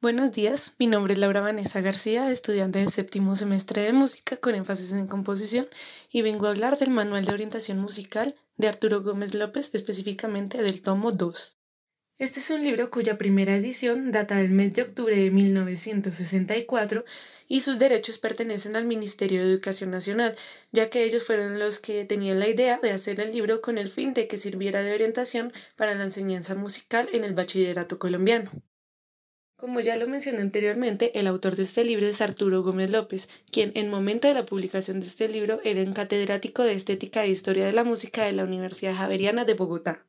Buenos días, mi nombre es Laura Vanessa García, estudiante del séptimo semestre de música con énfasis en composición y vengo a hablar del Manual de Orientación Musical de Arturo Gómez López, específicamente del tomo 2. Este es un libro cuya primera edición data del mes de octubre de 1964 y sus derechos pertenecen al Ministerio de Educación Nacional, ya que ellos fueron los que tenían la idea de hacer el libro con el fin de que sirviera de orientación para la enseñanza musical en el bachillerato colombiano. Como ya lo mencioné anteriormente, el autor de este libro es Arturo Gómez López, quien en momento de la publicación de este libro era catedrático de Estética e Historia de la Música de la Universidad Javeriana de Bogotá.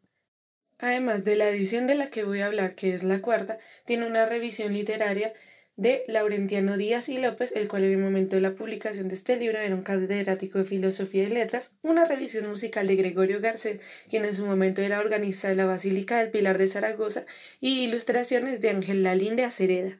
Además de la edición de la que voy a hablar, que es la cuarta, tiene una revisión literaria de Laurentiano Díaz y López, el cual en el momento de la publicación de este libro era un catedrático de Filosofía y Letras, una revisión musical de Gregorio Garcés, quien en su momento era organista de la Basílica del Pilar de Zaragoza, y ilustraciones de Ángel Lalín de Acereda.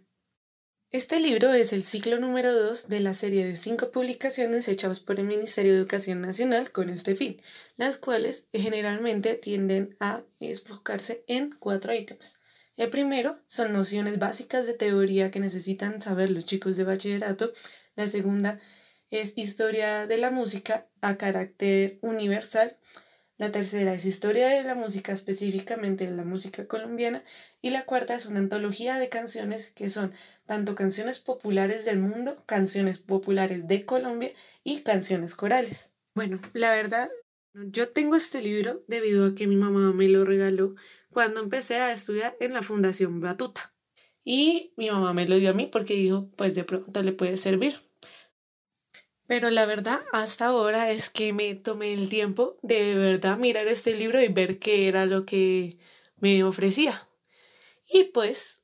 Este libro es el ciclo número 2 de la serie de cinco publicaciones hechas por el Ministerio de Educación Nacional con este fin, las cuales generalmente tienden a enfocarse en cuatro ítems. El primero son nociones básicas de teoría que necesitan saber los chicos de bachillerato. La segunda es historia de la música a carácter universal. La tercera es historia de la música, específicamente de la música colombiana. Y la cuarta es una antología de canciones que son tanto canciones populares del mundo, canciones populares de Colombia y canciones corales. Bueno, la verdad, yo tengo este libro debido a que mi mamá me lo regaló cuando empecé a estudiar en la Fundación Batuta. Y mi mamá me lo dio a mí porque dijo, pues de pronto le puede servir. Pero la verdad, hasta ahora es que me tomé el tiempo de, verdad mirar este libro y ver qué era lo que me ofrecía. Y pues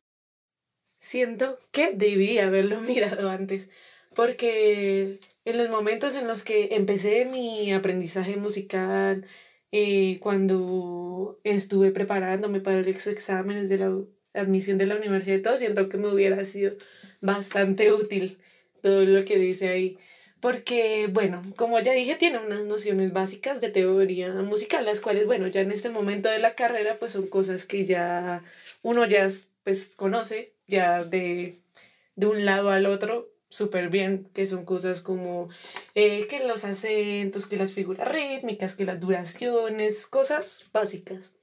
siento que debí haberlo mirado antes, porque en los momentos en los que empecé mi aprendizaje musical, eh, cuando estuve preparándome para los exámenes de la admisión de la universidad y todo, siento que me hubiera sido bastante útil todo lo que dice ahí. Porque, bueno, como ya dije, tiene unas nociones básicas de teoría musical, las cuales, bueno, ya en este momento de la carrera, pues son cosas que ya uno ya pues conoce, ya de, de un lado al otro, súper bien, que son cosas como eh, que los acentos, que las figuras rítmicas, que las duraciones, cosas básicas.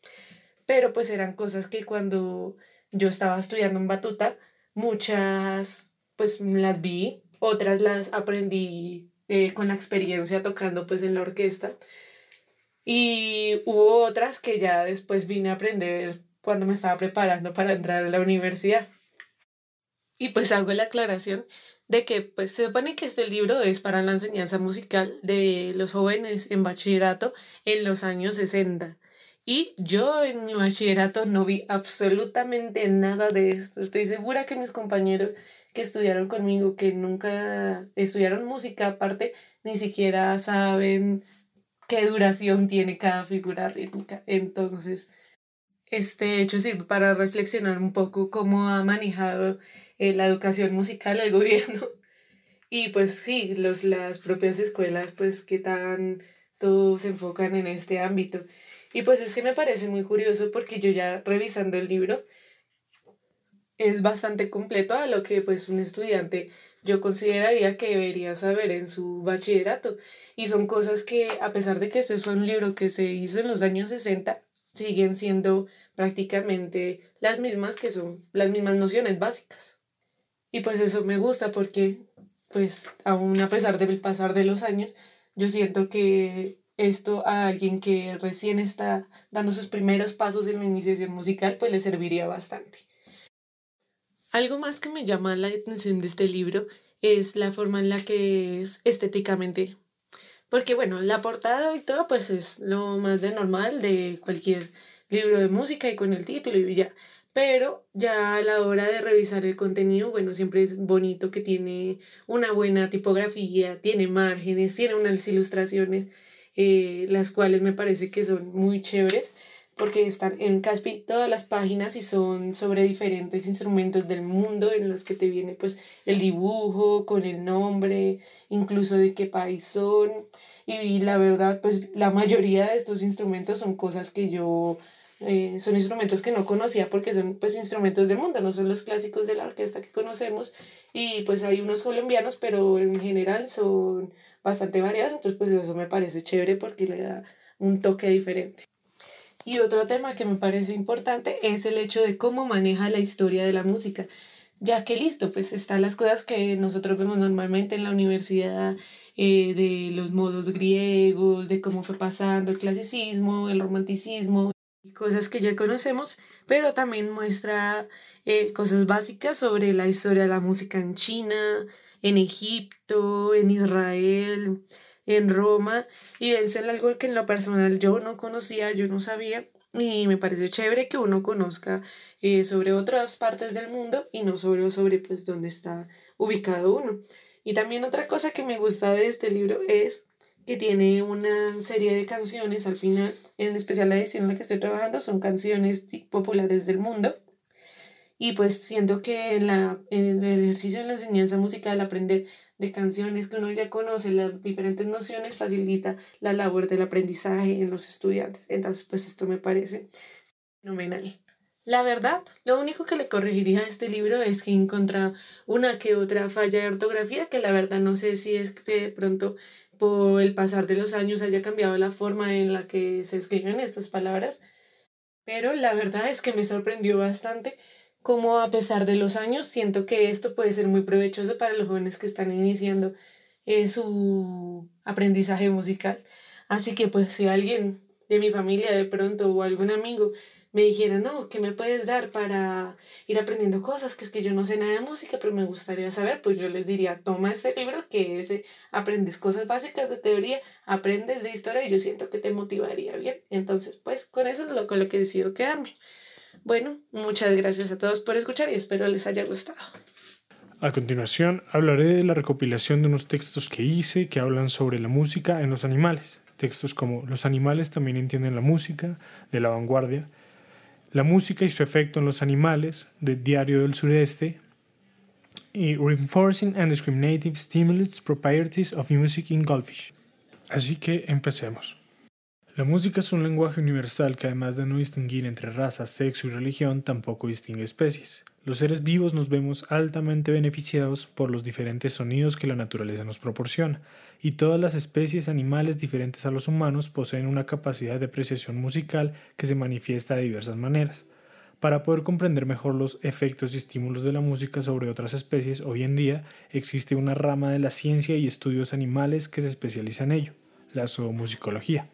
Pero pues eran cosas que cuando yo estaba estudiando en Batuta, muchas pues las vi, otras las aprendí eh, con la experiencia tocando pues en la orquesta. Y hubo otras que ya después vine a aprender cuando me estaba preparando para entrar a la universidad. Y pues hago la aclaración de que pues se supone que este libro es para la enseñanza musical de los jóvenes en bachillerato en los años 60. Y yo en mi bachillerato no vi absolutamente nada de esto. Estoy segura que mis compañeros que estudiaron conmigo, que nunca estudiaron música aparte, ni siquiera saben qué duración tiene cada figura rítmica. Entonces, este hecho sirve para reflexionar un poco cómo ha manejado eh, la educación musical el gobierno. Y pues sí, los, las propias escuelas, pues qué tan todos se enfocan en este ámbito. Y pues es que me parece muy curioso porque yo ya revisando el libro es bastante completo a lo que pues un estudiante yo consideraría que debería saber en su bachillerato. Y son cosas que a pesar de que este es un libro que se hizo en los años 60, siguen siendo prácticamente las mismas que son las mismas nociones básicas. Y pues eso me gusta porque, pues, aún a pesar del pasar de los años, yo siento que esto a alguien que recién está dando sus primeros pasos en la iniciación musical, pues le serviría bastante. Algo más que me llama la atención de este libro es la forma en la que es estéticamente. Porque bueno, la portada y todo pues es lo más de normal de cualquier libro de música y con el título y ya pero ya a la hora de revisar el contenido, bueno, siempre es bonito que tiene una buena tipografía, tiene márgenes, tiene unas ilustraciones, eh, las cuales me parece que son muy chéveres porque están en casi todas las páginas y son sobre diferentes instrumentos del mundo en los que te viene pues el dibujo con el nombre, incluso de qué país son. Y la verdad, pues la mayoría de estos instrumentos son cosas que yo Eh, son instrumentos que no conocía porque son pues instrumentos del mundo, no son los clásicos de la orquesta que conocemos y pues hay unos colombianos pero en general son bastante variados, entonces pues eso me parece chévere porque le da un toque diferente. Y otro tema que me parece importante es el hecho de cómo maneja la historia de la música, ya que listo, pues están las cosas que nosotros vemos normalmente en la universidad, eh, de los modos griegos, de cómo fue pasando el clasicismo, el romanticismo, cosas que ya conocemos, pero también muestra eh, cosas básicas sobre la historia de la música en China, en Egipto, en Israel, en Roma y es algo que en lo personal yo no conocía, yo no sabía y me parece chévere que uno conozca eh, sobre otras partes del mundo y no solo sobre pues dónde está ubicado uno. Y también otra cosa que me gusta de este libro es que tiene una serie de canciones al final, en especial la edición en la que estoy trabajando, son canciones populares del mundo. Y pues siento que en, la, en el ejercicio de la enseñanza musical, aprender de canciones que uno ya conoce, las diferentes nociones, facilita la labor del aprendizaje en los estudiantes. Entonces, pues esto me parece fenomenal. La verdad, lo único que le corregiría a este libro es que he encontrado una que otra falla de ortografía, que la verdad no sé si es que de pronto por el pasar de los años haya cambiado la forma en la que se escriben estas palabras, pero la verdad es que me sorprendió bastante como a pesar de los años siento que esto puede ser muy provechoso para los jóvenes que están iniciando eh, su aprendizaje musical. Así que pues si alguien de mi familia de pronto o algún amigo me dijera, no, ¿qué me puedes dar para ir aprendiendo cosas? Que es que yo no sé nada de música, pero me gustaría saber, pues yo les diría, toma este libro que es, aprendes cosas básicas de teoría, aprendes de historia y yo siento que te motivaría bien. Entonces, pues con eso es lo con lo que decido quedarme. Bueno, muchas gracias a todos por escuchar y espero les haya gustado. A continuación, hablaré de la recopilación de unos textos que hice que hablan sobre la música en los animales. Textos como Los animales también entienden la música, de la vanguardia, La música y su efecto en los animales, de Diario del Sureste, y Reinforcing and Discriminative Stimulus Properties of Music in Goldfish. Así que empecemos. La música es un lenguaje universal que además de no distinguir entre raza, sexo y religión, tampoco distingue especies. Los seres vivos nos vemos altamente beneficiados por los diferentes sonidos que la naturaleza nos proporciona, y todas las especies animales diferentes a los humanos poseen una capacidad de apreciación musical que se manifiesta de diversas maneras. Para poder comprender mejor los efectos y estímulos de la música sobre otras especies, hoy en día existe una rama de la ciencia y estudios animales que se especializa en ello, la zoomusicología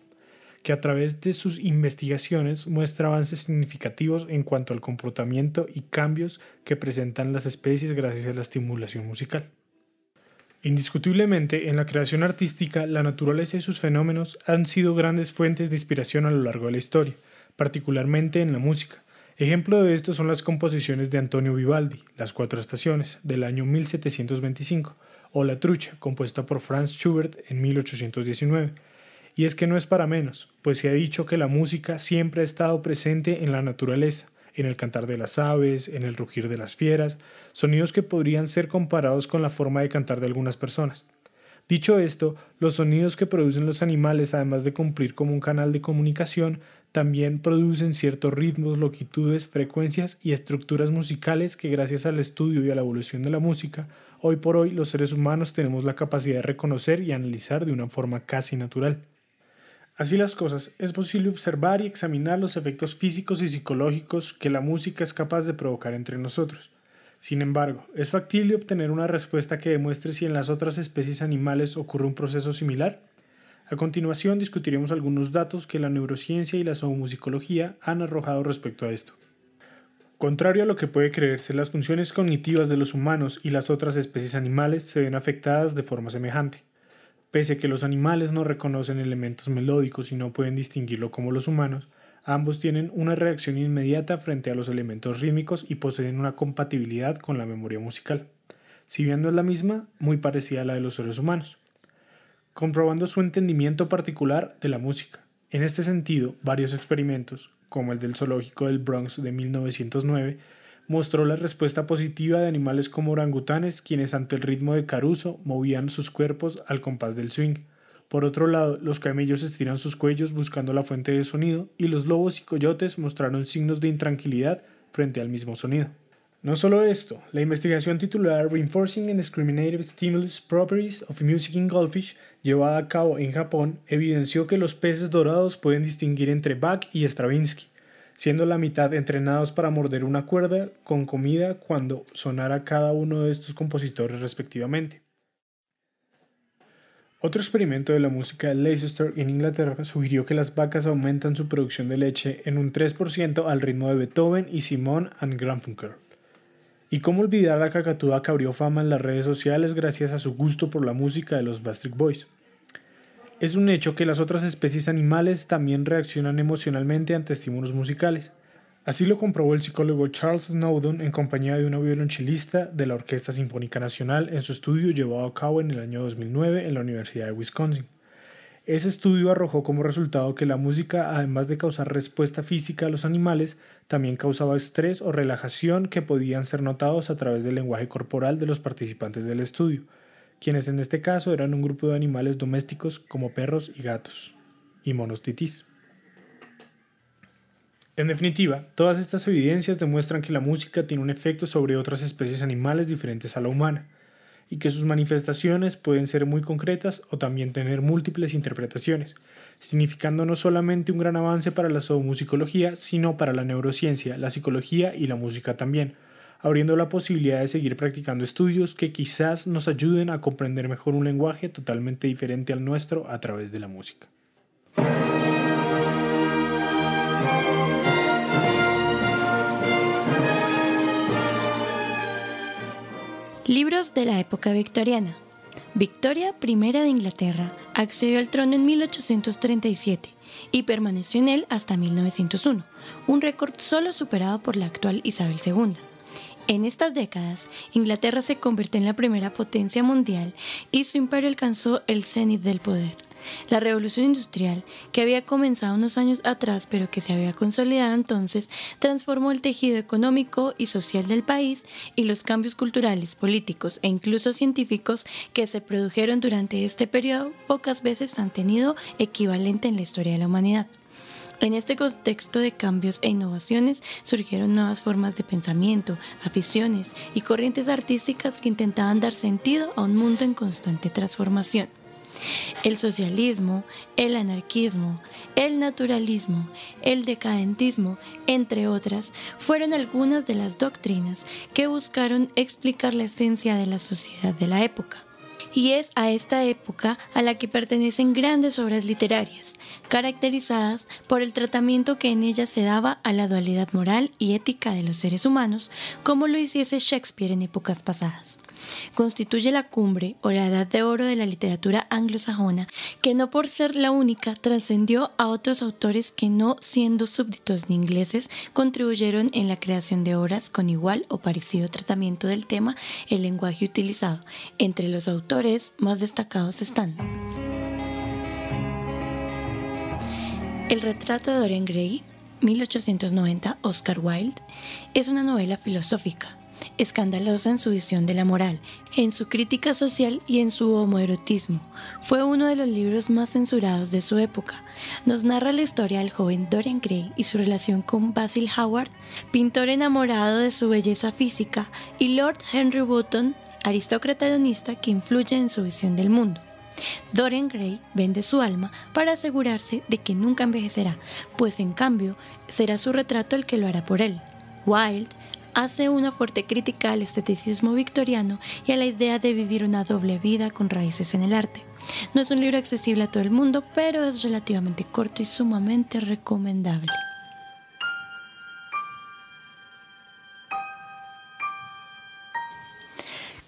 que a través de sus investigaciones muestra avances significativos en cuanto al comportamiento y cambios que presentan las especies gracias a la estimulación musical. Indiscutiblemente, en la creación artística, la naturaleza y sus fenómenos han sido grandes fuentes de inspiración a lo largo de la historia, particularmente en la música. Ejemplo de esto son las composiciones de Antonio Vivaldi, Las Cuatro Estaciones, del año 1725, o La Trucha, compuesta por Franz Schubert en 1819, y es que no es para menos, pues se ha dicho que la música siempre ha estado presente en la naturaleza, en el cantar de las aves, en el rugir de las fieras, sonidos que podrían ser comparados con la forma de cantar de algunas personas. Dicho esto, los sonidos que producen los animales, además de cumplir como un canal de comunicación, también producen ciertos ritmos, longitudes, frecuencias y estructuras musicales que gracias al estudio y a la evolución de la música, hoy por hoy los seres humanos tenemos la capacidad de reconocer y analizar de una forma casi natural. Así las cosas, es posible observar y examinar los efectos físicos y psicológicos que la música es capaz de provocar entre nosotros. Sin embargo, es factible obtener una respuesta que demuestre si en las otras especies animales ocurre un proceso similar. A continuación discutiremos algunos datos que la neurociencia y la zoomusicología han arrojado respecto a esto. Contrario a lo que puede creerse, las funciones cognitivas de los humanos y las otras especies animales se ven afectadas de forma semejante. Pese a que los animales no reconocen elementos melódicos y no pueden distinguirlo como los humanos, ambos tienen una reacción inmediata frente a los elementos rítmicos y poseen una compatibilidad con la memoria musical. Si bien no es la misma, muy parecida a la de los seres humanos, comprobando su entendimiento particular de la música. En este sentido, varios experimentos, como el del zoológico del Bronx de 1909, mostró la respuesta positiva de animales como orangutanes, quienes ante el ritmo de Caruso movían sus cuerpos al compás del swing, Por otro lado, los camellos estiran sus cuellos buscando la fuente de sonido y los lobos y coyotes mostraron signos de intranquilidad frente al mismo sonido. No solo esto, la investigación titulada Reinforcing and Discriminative Stimulus Properties of Music in Goldfish, llevada a cabo en Japón, evidenció que los peces dorados pueden distinguir entre Bach y Stravinsky, siendo la mitad entrenados para morder una cuerda con comida cuando sonara cada uno de estos compositores respectivamente. Otro experimento de la música de Leicester en Inglaterra sugirió que las vacas aumentan su producción de leche en un 3% al ritmo de Beethoven y Simon and Garfunkel. Y cómo olvidar la cacatúa que abrió fama en las redes sociales gracias a su gusto por la música de los Bastric Boys. Es un hecho que las otras especies animales también reaccionan emocionalmente ante estímulos musicales. Así lo comprobó el psicólogo Charles Snowdon en compañía de una violonchelista de la Orquesta Sinfónica Nacional en su estudio llevado a cabo en el año 2009 en la Universidad de Wisconsin. Ese estudio arrojó como resultado que la música, además de causar respuesta física a los animales, también causaba estrés o relajación que podían ser notados a través del lenguaje corporal de los participantes del estudio, quienes en este caso eran un grupo de animales domésticos como perros y gatos, y monos titís. En definitiva, todas estas evidencias demuestran que la música tiene un efecto sobre otras especies animales diferentes a la humana, y que sus manifestaciones pueden ser muy concretas o también tener múltiples interpretaciones, significando no solamente un gran avance para la zoomusicología, sino para la neurociencia, la psicología y la música también, abriendo la posibilidad de seguir practicando estudios que quizás nos ayuden a comprender mejor un lenguaje totalmente diferente al nuestro a través de la música. Libros de la época victoriana. Victoria I de Inglaterra accedió al trono en 1837 y permaneció en él hasta 1901, un récord solo superado por la actual Isabel II. En estas décadas, Inglaterra se convirtió en la primera potencia mundial y su imperio alcanzó el cenit del poder. La revolución industrial, que había comenzado unos años atrás pero que se había consolidado entonces, transformó el tejido económico y social del país y los cambios culturales, políticos e incluso científicos que se produjeron durante este periodo pocas veces han tenido equivalente en la historia de la humanidad. En este contexto de cambios e innovaciones surgieron nuevas formas de pensamiento, aficiones y corrientes artísticas que intentaban dar sentido a un mundo en constante transformación. El socialismo, el anarquismo, el naturalismo, el decadentismo, entre otras, fueron algunas de las doctrinas que buscaron explicar la esencia de la sociedad de la época. Y es a esta época a la que pertenecen grandes obras literarias, caracterizadas por el tratamiento que en ellas se daba a la dualidad moral y ética de los seres humanos, como lo hiciese Shakespeare en épocas pasadas constituye la cumbre o la edad de oro de la literatura anglosajona, que no por ser la única trascendió a otros autores que no siendo súbditos ni ingleses contribuyeron en la creación de obras con igual o parecido tratamiento del tema, el lenguaje utilizado. Entre los autores más destacados están El retrato de Dorian Gray, 1890, Oscar Wilde, es una novela filosófica escandalosa en su visión de la moral, en su crítica social y en su homoerotismo. Fue uno de los libros más censurados de su época. Nos narra la historia del joven Dorian Gray y su relación con Basil Howard, pintor enamorado de su belleza física, y Lord Henry Wotton, aristócrata hedonista que influye en su visión del mundo. Dorian Gray vende su alma para asegurarse de que nunca envejecerá, pues en cambio será su retrato el que lo hará por él. Wilde hace una fuerte crítica al esteticismo victoriano y a la idea de vivir una doble vida con raíces en el arte. No es un libro accesible a todo el mundo, pero es relativamente corto y sumamente recomendable.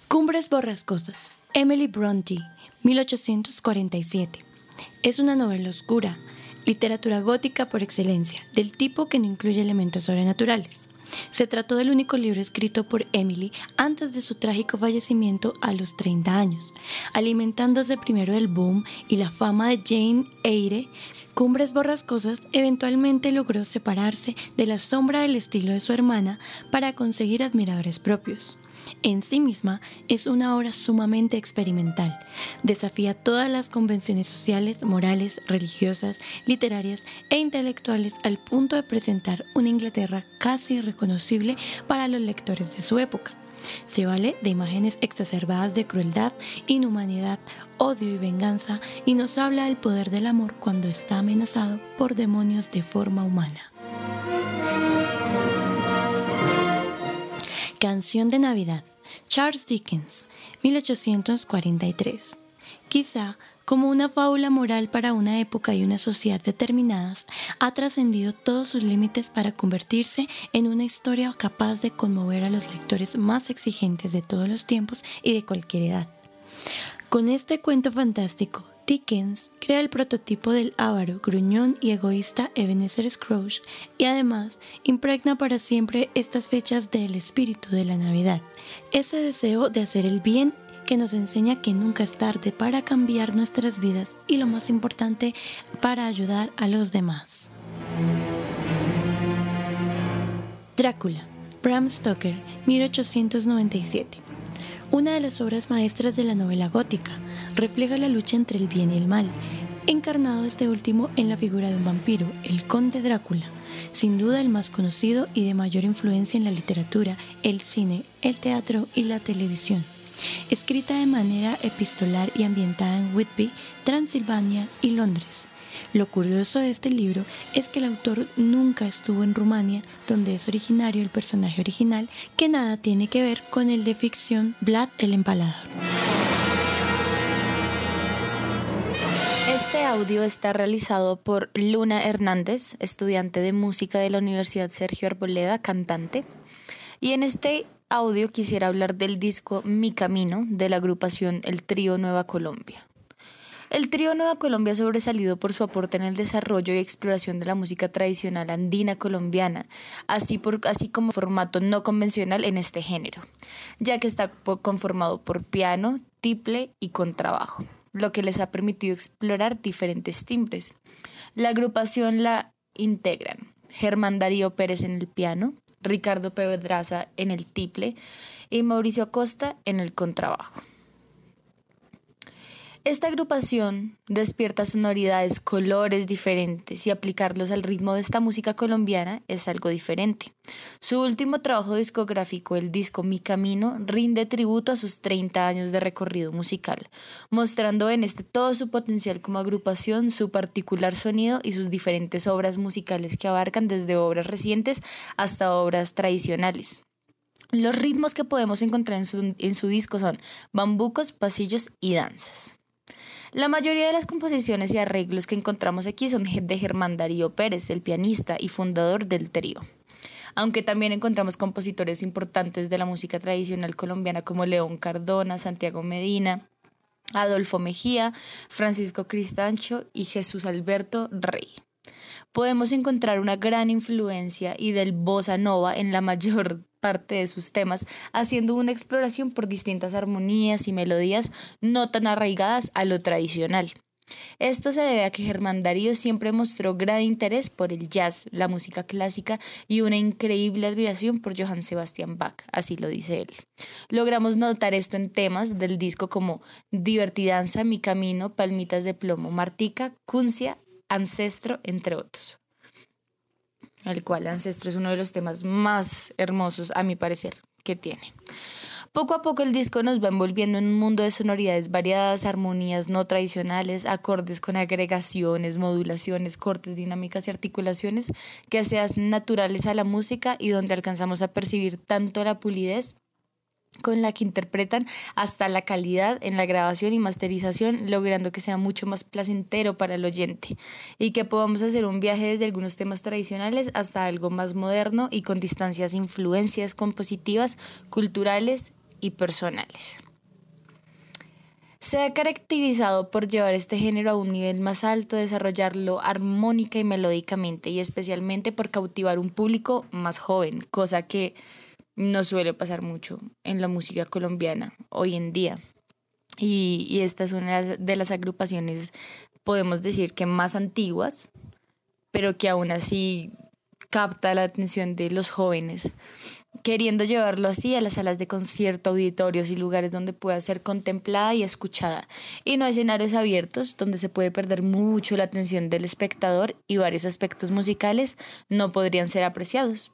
Cumbres borrascosas. Emily Bronte, 1847. Es una novela oscura, literatura gótica por excelencia, del tipo que no incluye elementos sobrenaturales. Se trató del único libro escrito por Emily antes de su trágico fallecimiento a los 30 años. Alimentándose primero del boom y la fama de Jane Eyre, Cumbres Borrascosas eventualmente logró separarse de la sombra del estilo de su hermana para conseguir admiradores propios. En sí misma es una obra sumamente experimental. Desafía todas las convenciones sociales, morales, religiosas, literarias e intelectuales al punto de presentar una Inglaterra casi irreconocible para los lectores de su época. Se vale de imágenes exacerbadas de crueldad, inhumanidad, odio y venganza y nos habla del poder del amor cuando está amenazado por demonios de forma humana. Canción de Navidad. Charles Dickens, 1843. Quizá como una fábula moral para una época y una sociedad determinadas, ha trascendido todos sus límites para convertirse en una historia capaz de conmover a los lectores más exigentes de todos los tiempos y de cualquier edad. Con este cuento fantástico, Dickens crea el prototipo del avaro, gruñón y egoísta Ebenezer Scrooge y además impregna para siempre estas fechas del espíritu de la Navidad, ese deseo de hacer el bien que nos enseña que nunca es tarde para cambiar nuestras vidas y lo más importante, para ayudar a los demás. Drácula, Bram Stoker, 1897 una de las obras maestras de la novela gótica, refleja la lucha entre el bien y el mal, encarnado este último en la figura de un vampiro, el conde Drácula, sin duda el más conocido y de mayor influencia en la literatura, el cine, el teatro y la televisión. Escrita de manera epistolar y ambientada en Whitby, Transilvania y Londres. Lo curioso de este libro es que el autor nunca estuvo en Rumania, donde es originario el personaje original, que nada tiene que ver con el de ficción Vlad el Empalador. Este audio está realizado por Luna Hernández, estudiante de música de la Universidad Sergio Arboleda, cantante. Y en este audio quisiera hablar del disco Mi Camino de la agrupación El Trío Nueva Colombia. El trío Nueva Colombia ha sobresalido por su aporte en el desarrollo y exploración de la música tradicional andina colombiana, así, por, como formato no convencional en este género, ya que está conformado por piano, tiple y contrabajo, lo que les ha permitido explorar diferentes timbres. La agrupación la integran Germán Darío Pérez en el piano, Ricardo Pedraza en el tiple y Mauricio Acosta en el contrabajo. Esta agrupación despierta sonoridades, colores diferentes y aplicarlos al ritmo de esta música colombiana es algo diferente. Su último trabajo discográfico, el disco Mi Camino, rinde tributo a sus 30 años de recorrido musical, mostrando en este todo su potencial como agrupación, su particular sonido y sus diferentes obras musicales que abarcan desde obras recientes hasta obras tradicionales. Los ritmos que podemos encontrar en su, en su disco son bambucos, pasillos y danzas. La mayoría de las composiciones y arreglos que encontramos aquí son de Germán Darío Pérez, el pianista y fundador del trío. Aunque también encontramos compositores importantes de la música tradicional colombiana como León Cardona, Santiago Medina, Adolfo Mejía, Francisco Cristancho y Jesús Alberto Rey podemos encontrar una gran influencia y del bossa nova en la mayor parte de sus temas, haciendo una exploración por distintas armonías y melodías no tan arraigadas a lo tradicional. Esto se debe a que Germán Darío siempre mostró gran interés por el jazz, la música clásica y una increíble admiración por Johann Sebastian Bach, así lo dice él. Logramos notar esto en temas del disco como Divertidanza, Mi Camino, Palmitas de Plomo, Martica, Cuncia, Ancestro, entre otros. El cual Ancestro es uno de los temas más hermosos, a mi parecer, que tiene. Poco a poco el disco nos va envolviendo en un mundo de sonoridades variadas, armonías no tradicionales, acordes con agregaciones, modulaciones, cortes, dinámicas y articulaciones que se hacen naturales a la música y donde alcanzamos a percibir tanto la pulidez con la que interpretan hasta la calidad en la grabación y masterización, logrando que sea mucho más placentero para el oyente y que podamos hacer un viaje desde algunos temas tradicionales hasta algo más moderno y con distancias influencias compositivas, culturales y personales. Se ha caracterizado por llevar este género a un nivel más alto, desarrollarlo armónica y melódicamente y especialmente por cautivar un público más joven, cosa que no suele pasar mucho en la música colombiana hoy en día. Y, esta es una de las agrupaciones, podemos decir que más antiguas, pero que aún así capta la atención de los jóvenes. queriendo llevarlo así a las salas de concierto, auditorios y lugares donde pueda ser contemplada y escuchada, y no a escenarios abiertos donde se puede perder mucho la atención del espectador y varios aspectos musicales no podrían ser apreciados.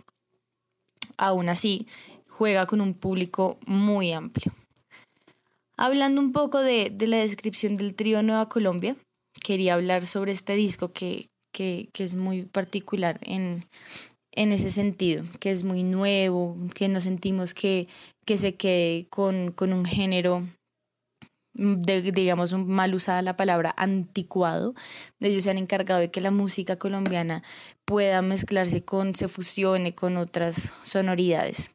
Aún así, juega con un público muy amplio. Hablando un poco de, la descripción del trío Nueva Colombia, quería hablar sobre este disco que, que es muy particular en, en ese sentido, que es muy nuevo, que no sentimos que, que se quede con, con un género digamos, mal usada la palabra anticuado. Ellos se han encargado de que la música colombiana pueda mezclarse con, se fusione con otras sonoridades.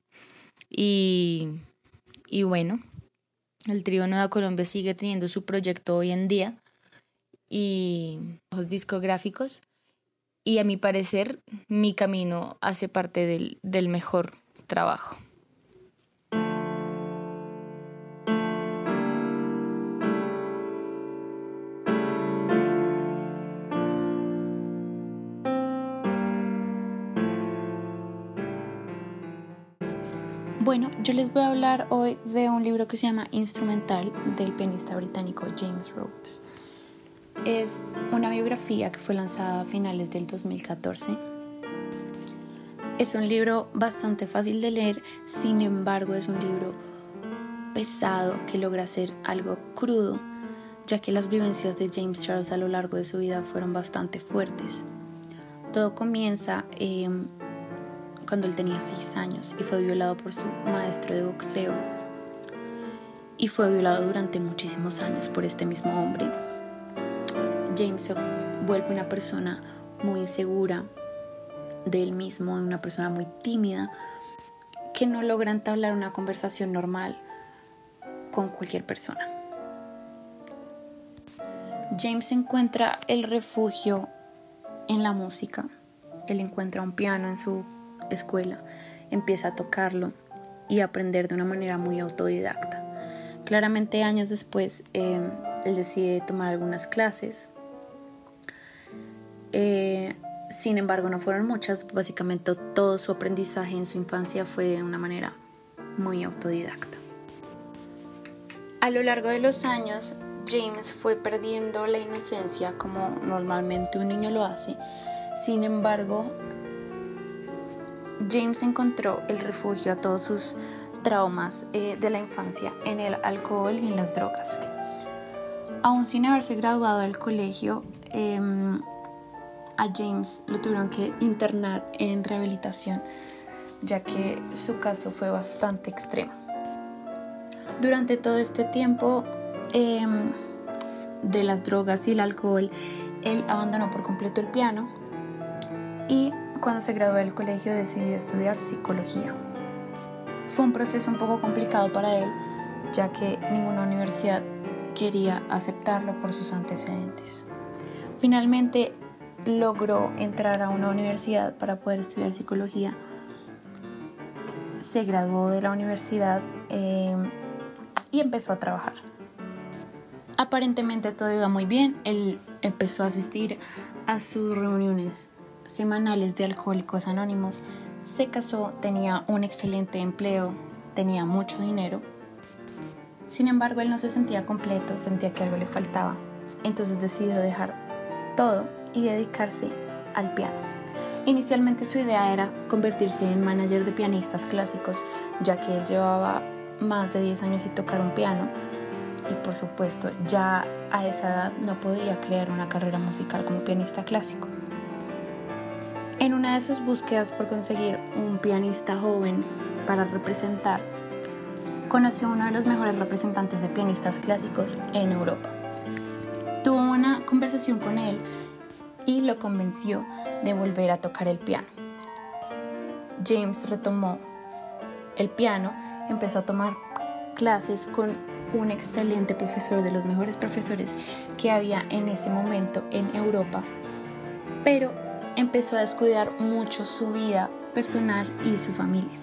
Y, y bueno, el trío Nueva Colombia sigue teniendo su proyecto hoy en día y los discográficos y a mi parecer mi camino hace parte del, del mejor trabajo. Bueno, yo les voy a hablar hoy de un libro que se llama Instrumental del pianista británico James Rhodes. Es una biografía que fue lanzada a finales del 2014. Es un libro bastante fácil de leer, sin embargo es un libro pesado que logra ser algo crudo, ya que las vivencias de James Charles a lo largo de su vida fueron bastante fuertes. Todo comienza em, cuando él tenía 6 años y fue violado por su maestro de boxeo. Y fue violado durante muchísimos años por este mismo hombre. James se vuelve una persona muy insegura de él mismo, una persona muy tímida, que no logra entablar una conversación normal con cualquier persona. James encuentra el refugio en la música. Él encuentra un piano en su escuela, empieza a tocarlo y aprender de una manera muy autodidacta. Claramente años después, eh, él decide tomar algunas clases eh, sin embargo, no fueron muchas, básicamente todo su aprendizaje en su infancia fue de una manera muy autodidacta. A lo largo de los años, James fue perdiendo la inocencia como normalmente un niño lo hace. Sin embargo, James encontró el refugio a todos sus traumas eh, de la infancia en el alcohol y en las drogas. Aún sin haberse graduado del colegio, em, a James lo tuvieron que internar en rehabilitación, ya que su caso fue bastante extremo. Durante todo este tiempo em, de las drogas y el alcohol, él abandonó por completo el piano y cuando se graduó del colegio decidió estudiar psicología. Fue un proceso un poco complicado para él, ya que ninguna universidad quería aceptarlo por sus antecedentes. Finalmente, logró entrar a una universidad para poder estudiar psicología. Se graduó de la universidad eh, y empezó a trabajar. Aparentemente todo iba muy bien. Él empezó a asistir a sus reuniones semanales de alcohólicos anónimos. Se casó, tenía un excelente empleo, tenía mucho dinero. Sin embargo, él no se sentía completo, sentía que algo le faltaba. Entonces decidió dejar todo y dedicarse al piano. Inicialmente su idea era convertirse en manager de pianistas clásicos, ya que él llevaba más de 10 años sin tocar un piano y por supuesto ya a esa edad no podía crear una carrera musical como pianista clásico. En una de sus búsquedas por conseguir un pianista joven para representar, conoció a uno de los mejores representantes de pianistas clásicos en Europa. Tuvo una conversación con él y lo convenció de volver a tocar el piano. James retomó el piano, empezó a tomar clases con un excelente profesor, de los mejores profesores que había en ese momento en Europa, pero empezó a descuidar mucho su vida personal y su familia,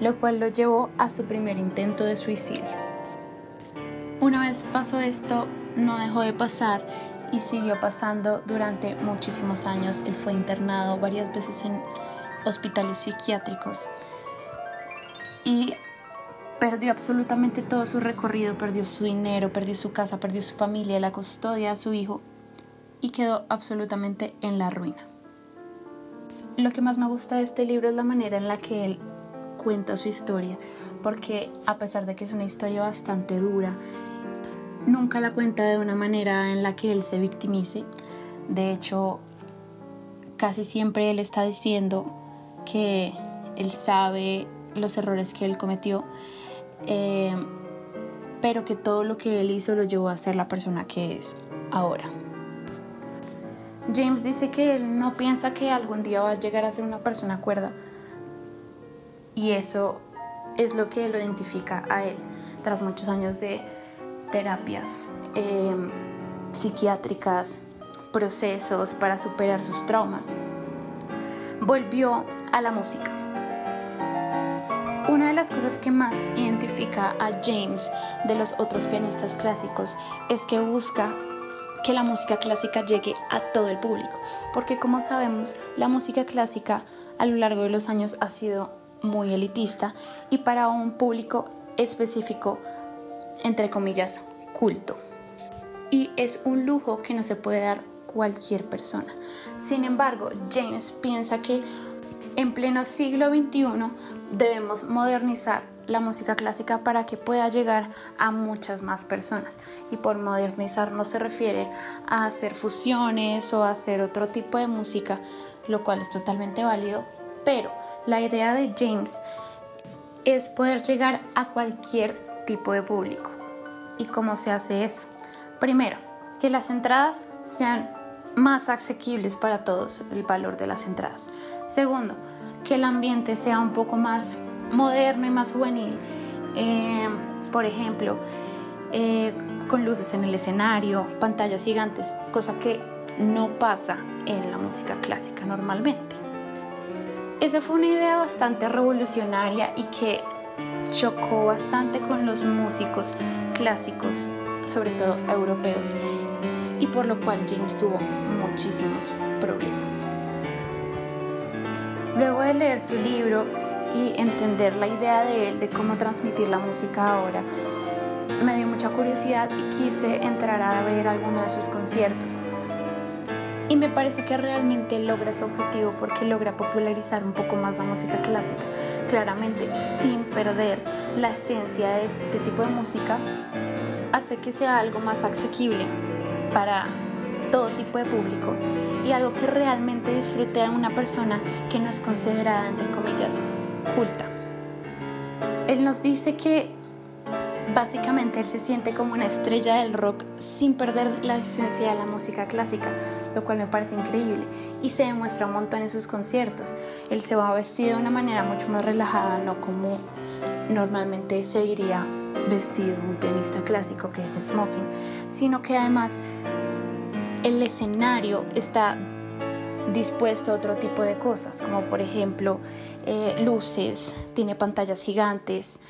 lo cual lo llevó a su primer intento de suicidio. Una vez pasó esto, no dejó de pasar y siguió pasando durante muchísimos años. Él fue internado varias veces en hospitales psiquiátricos. y perdió absolutamente todo su recorrido, perdió su dinero, perdió su casa, perdió su familia, la custodia de su hijo y quedó absolutamente en la ruina. Lo que más me gusta de este libro es la manera en la que él cuenta su historia, porque a pesar de que es una historia bastante dura, nunca la cuenta de una manera en la que él se victimice. De hecho, casi siempre él está diciendo que él sabe los errores que él cometió, eh, pero que todo lo que él hizo lo llevó a ser la persona que es ahora. James dice que él no piensa que algún día va a llegar a ser una persona cuerda y eso es lo que lo identifica a él tras muchos años de terapias em, psiquiátricas, procesos para superar sus traumas. Volvió a la música. Una de las cosas que más identifica a James de los otros pianistas clásicos es que busca que la música clásica llegue a todo el público, porque como sabemos, la música clásica a lo largo de los años ha sido muy elitista y para un público específico, entre comillas, culto. Y es un lujo que no se puede dar cualquier persona. Sin embargo, James piensa que en pleno siglo XXI debemos modernizar la música clásica para que pueda llegar a muchas más personas. Y por modernizar no se refiere a hacer fusiones o a hacer otro tipo de música, lo cual es totalmente válido, pero la idea de James es poder llegar a cualquier tipo de público. ¿Y cómo se hace eso? Primero, que las entradas sean más asequibles para todos, el valor de las entradas. Segundo, que el ambiente sea un poco más moderno y más juvenil. Eh, por ejemplo, eh, con luces en el escenario, pantallas gigantes, cosa que no pasa en la música clásica normalmente. Esa fue una idea bastante revolucionaria y que chocó bastante con los músicos clásicos, sobre todo europeos, y por lo cual James tuvo muchísimos problemas. Luego de leer su libro y entender la idea de él de cómo transmitir la música ahora, me dio mucha curiosidad y quise entrar a ver alguno de sus conciertos. Y me parece que realmente logra su objetivo porque logra popularizar un poco más la música clásica, claramente sin perder la esencia de este tipo de música, hace que sea algo más asequible para todo tipo de público y algo que realmente disfrute a una persona que no es considerada, entre comillas, culta. Él nos dice que básicamente él se siente como una estrella del rock sin perder la esencia de la música clásica, lo cual me parece increíble y se demuestra un montón en sus conciertos. Él se va vestido de una manera mucho más relajada, no como normalmente se iría vestido un pianista clásico que es smoking, sino que además el escenario está dispuesto a otro tipo de cosas, como por ejemplo eh, luces, tiene pantallas gigantes.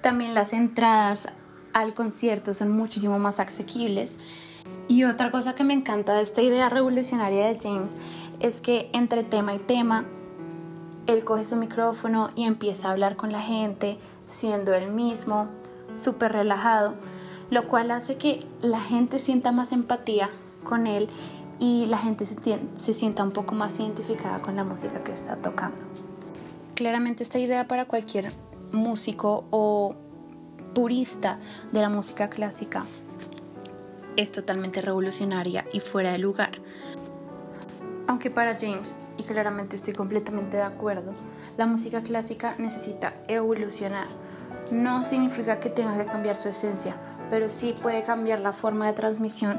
También las entradas al concierto son muchísimo más asequibles. Y otra cosa que me encanta de esta idea revolucionaria de James es que entre tema y tema, él coge su micrófono y empieza a hablar con la gente, siendo él mismo, súper relajado, lo cual hace que la gente sienta más empatía con él y la gente se, se sienta un poco más identificada con la música que está tocando. Claramente esta idea para cualquier músico o purista de la música clásica es totalmente revolucionaria y fuera de lugar. Aunque para James, y claramente estoy completamente de acuerdo, la música clásica necesita evolucionar. No significa que tenga que cambiar su esencia, pero sí puede cambiar la forma de transmisión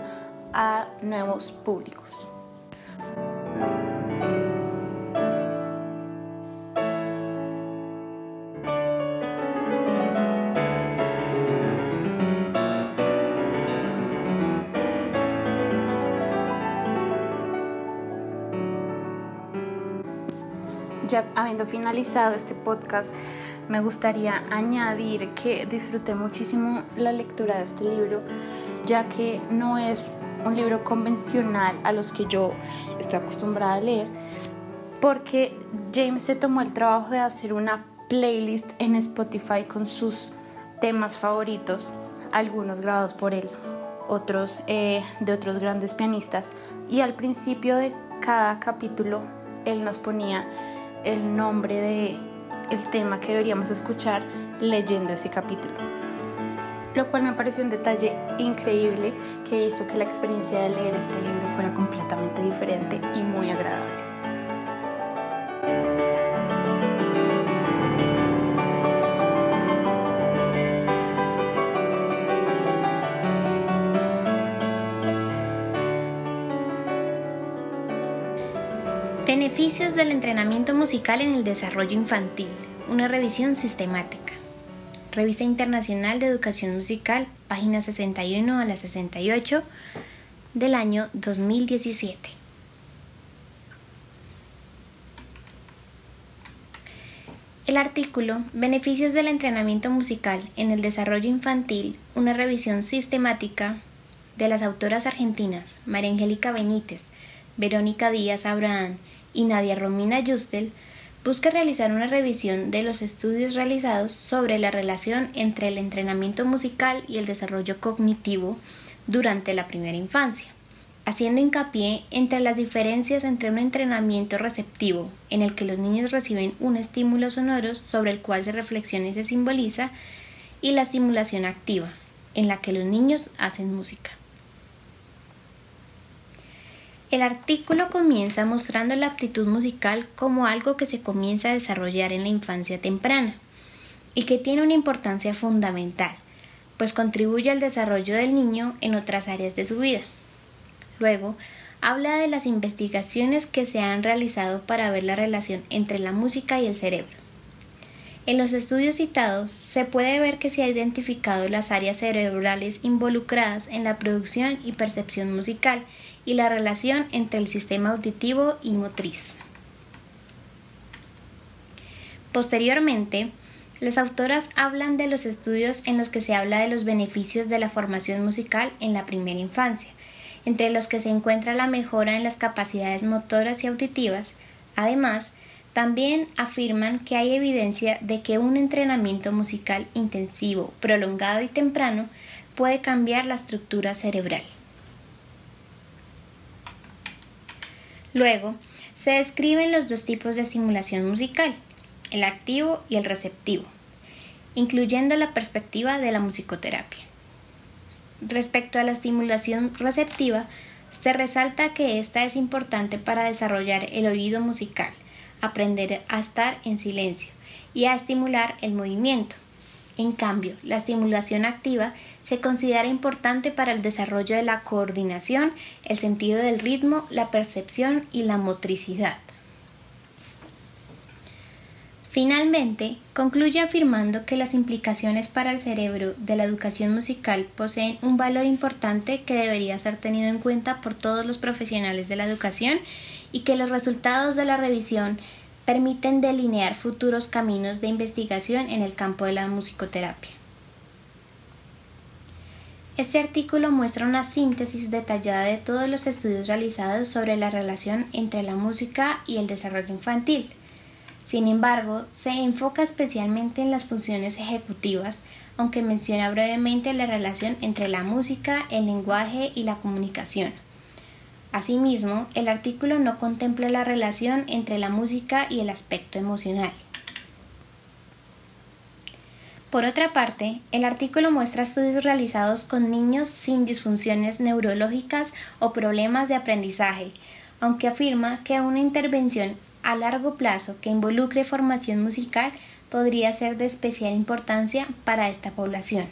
a nuevos públicos. Ya habiendo finalizado este podcast, me gustaría añadir que disfruté muchísimo la lectura de este libro, ya que no es un libro convencional a los que yo estoy acostumbrada a leer, porque James se tomó el trabajo de hacer una playlist en Spotify con sus temas favoritos, algunos grabados por él, otros eh, de otros grandes pianistas. Y al principio de cada capítulo él nos ponía el nombre de el tema que deberíamos escuchar leyendo ese capítulo. Lo cual me pareció un detalle increíble que hizo que la experiencia de leer este libro fuera completamente diferente y muy agradable. Beneficios del entrenamiento musical en el desarrollo infantil. Una revisión sistemática. Revista Internacional de Educación Musical, página 61 a la 68 del año 2017. El artículo Beneficios del entrenamiento musical en el desarrollo infantil, una revisión sistemática de las autoras argentinas María Angélica Benítez, Verónica Díaz Abraham y Nadia Romina Justel busca realizar una revisión de los estudios realizados sobre la relación entre el entrenamiento musical y el desarrollo cognitivo durante la primera infancia, haciendo hincapié entre las diferencias entre un entrenamiento receptivo, en el que los niños reciben un estímulo sonoro sobre el cual se reflexiona y se simboliza, y la estimulación activa, en la que los niños hacen música. El artículo comienza mostrando la aptitud musical como algo que se comienza a desarrollar en la infancia temprana y que tiene una importancia fundamental, pues contribuye al desarrollo del niño en otras áreas de su vida. Luego, habla de las investigaciones que se han realizado para ver la relación entre la música y el cerebro. En los estudios citados se puede ver que se ha identificado las áreas cerebrales involucradas en la producción y percepción musical y la relación entre el sistema auditivo y motriz. Posteriormente, las autoras hablan de los estudios en los que se habla de los beneficios de la formación musical en la primera infancia, entre los que se encuentra la mejora en las capacidades motoras y auditivas. Además, también afirman que hay evidencia de que un entrenamiento musical intensivo, prolongado y temprano puede cambiar la estructura cerebral. Luego, se describen los dos tipos de estimulación musical, el activo y el receptivo, incluyendo la perspectiva de la musicoterapia. Respecto a la estimulación receptiva, se resalta que esta es importante para desarrollar el oído musical, aprender a estar en silencio y a estimular el movimiento. En cambio, la estimulación activa se considera importante para el desarrollo de la coordinación, el sentido del ritmo, la percepción y la motricidad. Finalmente, concluye afirmando que las implicaciones para el cerebro de la educación musical poseen un valor importante que debería ser tenido en cuenta por todos los profesionales de la educación y que los resultados de la revisión permiten delinear futuros caminos de investigación en el campo de la musicoterapia. Este artículo muestra una síntesis detallada de todos los estudios realizados sobre la relación entre la música y el desarrollo infantil. Sin embargo, se enfoca especialmente en las funciones ejecutivas, aunque menciona brevemente la relación entre la música, el lenguaje y la comunicación. Asimismo, el artículo no contempla la relación entre la música y el aspecto emocional. Por otra parte, el artículo muestra estudios realizados con niños sin disfunciones neurológicas o problemas de aprendizaje, aunque afirma que una intervención a largo plazo que involucre formación musical podría ser de especial importancia para esta población.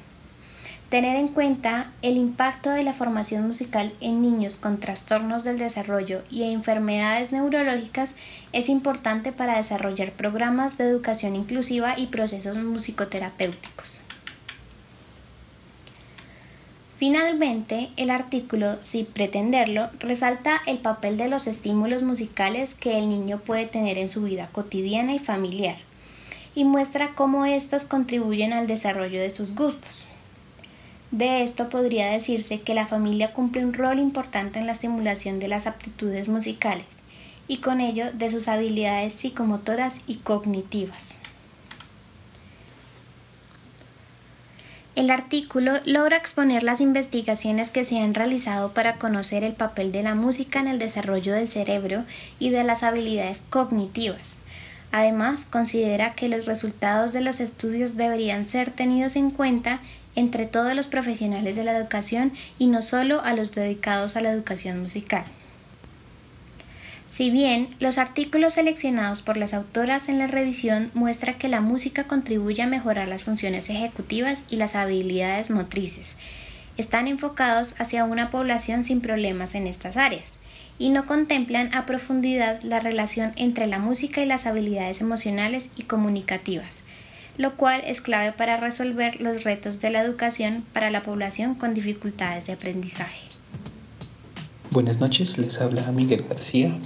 Tener en cuenta el impacto de la formación musical en niños con trastornos del desarrollo y enfermedades neurológicas es importante para desarrollar programas de educación inclusiva y procesos musicoterapéuticos. Finalmente, el artículo, sin pretenderlo, resalta el papel de los estímulos musicales que el niño puede tener en su vida cotidiana y familiar, y muestra cómo estos contribuyen al desarrollo de sus gustos. De esto podría decirse que la familia cumple un rol importante en la estimulación de las aptitudes musicales y con ello de sus habilidades psicomotoras y cognitivas. El artículo logra exponer las investigaciones que se han realizado para conocer el papel de la música en el desarrollo del cerebro y de las habilidades cognitivas. Además, considera que los resultados de los estudios deberían ser tenidos en cuenta entre todos los profesionales de la educación y no solo a los dedicados a la educación musical. Si bien los artículos seleccionados por las autoras en la revisión muestran que la música contribuye a mejorar las funciones ejecutivas y las habilidades motrices, están enfocados hacia una población sin problemas en estas áreas y no contemplan a profundidad la relación entre la música y las habilidades emocionales y comunicativas, lo cual es clave para resolver los retos de la educación para la población con dificultades de aprendizaje. Buenas noches, les habla Miguel García,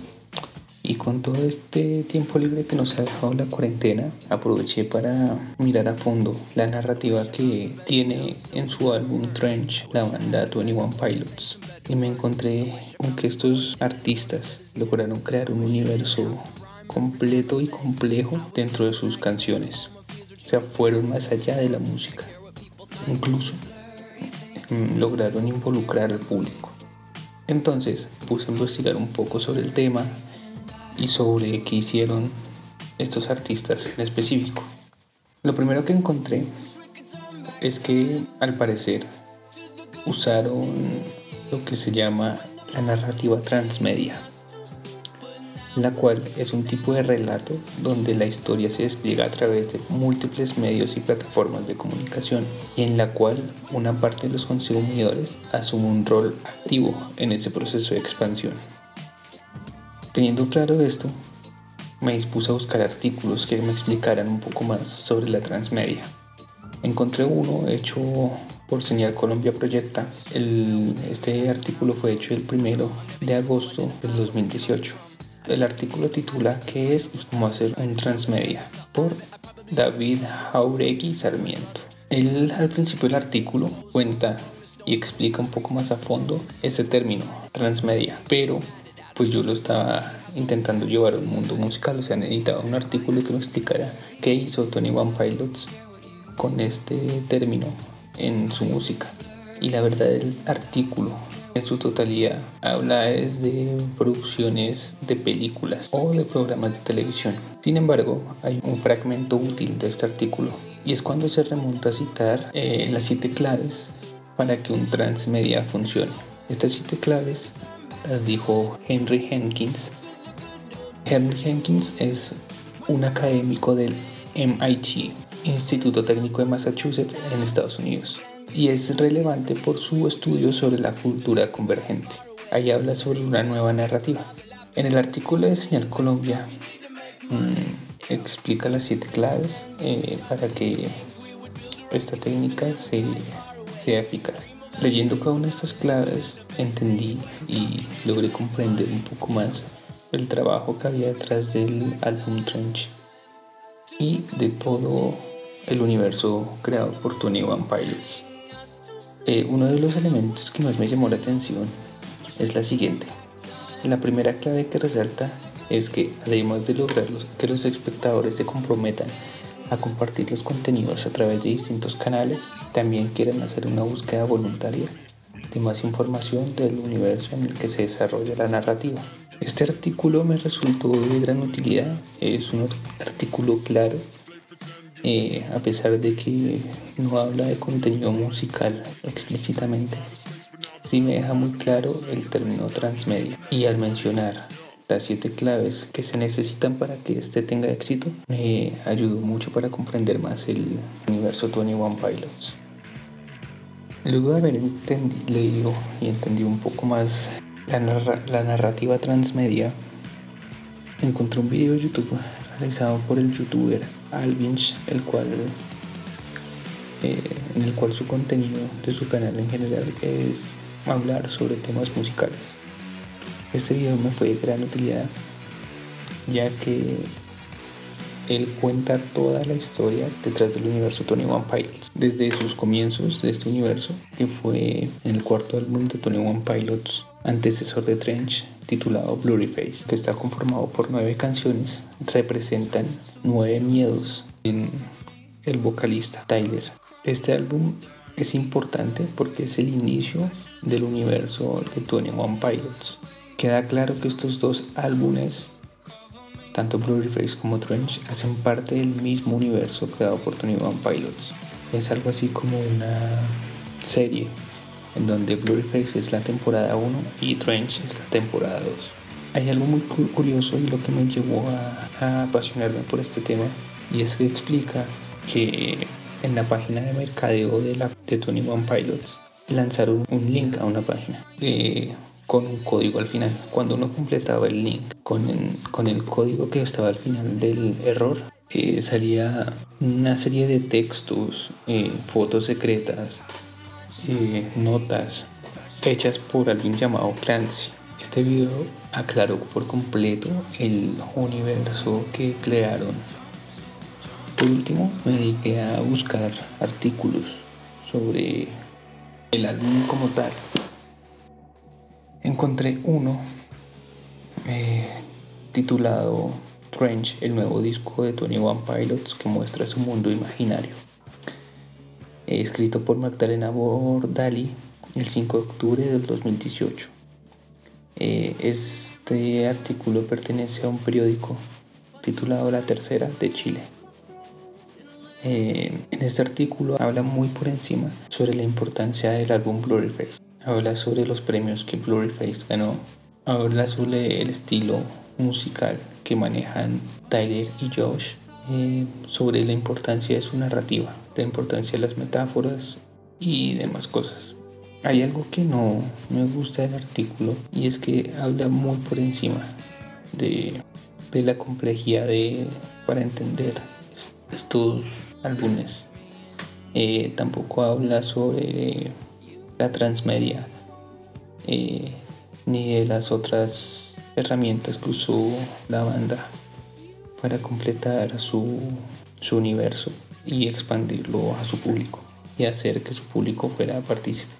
y con todo este tiempo libre que nos ha dejado la cuarentena, aproveché para mirar a fondo la narrativa que tiene en su álbum Trench la banda 21 Pilots. Y me encontré con que estos artistas lograron crear un universo completo y complejo dentro de sus canciones. Sea, fueron más allá de la música. Incluso mm, lograron involucrar al público. Entonces puse a investigar un poco sobre el tema y sobre qué hicieron estos artistas en específico. Lo primero que encontré es que al parecer usaron lo que se llama la narrativa transmedia, la cual es un tipo de relato donde la historia se despliega a través de múltiples medios y plataformas de comunicación y en la cual una parte de los consumidores asume un rol activo en ese proceso de expansión. Teniendo claro esto, me dispuse a buscar artículos que me explicaran un poco más sobre la transmedia. Encontré uno hecho por Señal Colombia Proyecta. este artículo fue hecho el primero de agosto del 2018. El artículo titula ¿Qué es cómo hacer un transmedia? por David Jauregui Sarmiento. Él al principio del artículo cuenta y explica un poco más a fondo ese término, transmedia, pero pues yo lo estaba intentando llevar a un mundo musical, o sea, necesitaba un artículo que me explicara qué hizo Tony One Pilots con este término en su música. Y la verdad el artículo en su totalidad habla de producciones de películas o de programas de televisión. Sin embargo, hay un fragmento útil de este artículo y es cuando se remonta a citar eh, las siete claves para que un transmedia funcione. Estas siete claves las dijo Henry Jenkins. Henry Jenkins es un académico del MIT, Instituto Técnico de Massachusetts en Estados Unidos, y es relevante por su estudio sobre la cultura convergente. Ahí habla sobre una nueva narrativa. En el artículo de Señal Colombia mm, explica las siete claves eh, para que esta técnica sea eficaz. Leyendo cada una de estas claves entendí y logré comprender un poco más el trabajo que había detrás del álbum Trench y de todo el universo creado por Tony One Pilots. Eh, uno de los elementos que más me llamó la atención es la siguiente. La primera clave que resalta es que además de lograr que los espectadores se comprometan a compartir los contenidos a través de distintos canales, también quieren hacer una búsqueda voluntaria de más información del universo en el que se desarrolla la narrativa. Este artículo me resultó de gran utilidad, es un artículo claro, eh, a pesar de que no habla de contenido musical explícitamente, sí me deja muy claro el término transmedia. Y al mencionar las siete claves que se necesitan para que este tenga éxito me ayudó mucho para comprender más el universo 21 Pilots. Luego de haber leído y entendido un poco más la, narrativa transmedia, encontré un video de YouTube realizado por el youtuber Alvinch, el cual, eh, en el cual su contenido de su canal en general es hablar sobre temas musicales. Este video me fue de gran utilidad ya que él cuenta toda la historia detrás del universo Tony One Pilots, desde sus comienzos de este universo, que fue en el cuarto álbum de Tony One Pilots, antecesor de Trench, titulado Blurry Face, que está conformado por nueve canciones, representan nueve miedos en el vocalista Tyler. Este álbum es importante porque es el inicio del universo de Tony One Pilots. Queda claro que estos dos álbumes, tanto Face como Trench, hacen parte del mismo universo creado por Tony One Pilots. Es algo así como una serie en donde Face es la temporada 1 y Trench es la temporada 2. Hay algo muy curioso y lo que me llevó a, apasionarme por este tema y es que explica que en la página de mercadeo de, la, de Tony One Pilots lanzaron un link a una página eh, con un código al final. Cuando uno completaba el link con el, con el código que estaba al final del error, eh, salía una serie de textos, eh, fotos secretas, notas hechas por alguien llamado Clancy. Este video aclaró por completo el universo que crearon por último, me dediqué a buscar artículos sobre el álbum como tal. Encontré uno eh, titulado Trench, el nuevo disco de Tony One Pilots que muestra su mundo imaginario. Escrito por Magdalena Bordali el 5 de octubre del 2018. Eh, este artículo pertenece a un periódico titulado La Tercera de Chile. Eh, en este artículo habla muy por encima sobre la importancia del álbum Face Habla sobre los premios que Face ganó. Habla sobre el estilo musical que manejan Tyler y Josh. Eh, sobre la importancia de su narrativa, la importancia de las metáforas y demás cosas. Hay algo que no me gusta del artículo y es que habla muy por encima de, de la complejidad de, para entender estos álbumes. Eh, tampoco habla sobre la transmedia eh, ni de las otras herramientas que usó la banda para completar su, su universo y expandirlo a su público y hacer que su público fuera partícipe.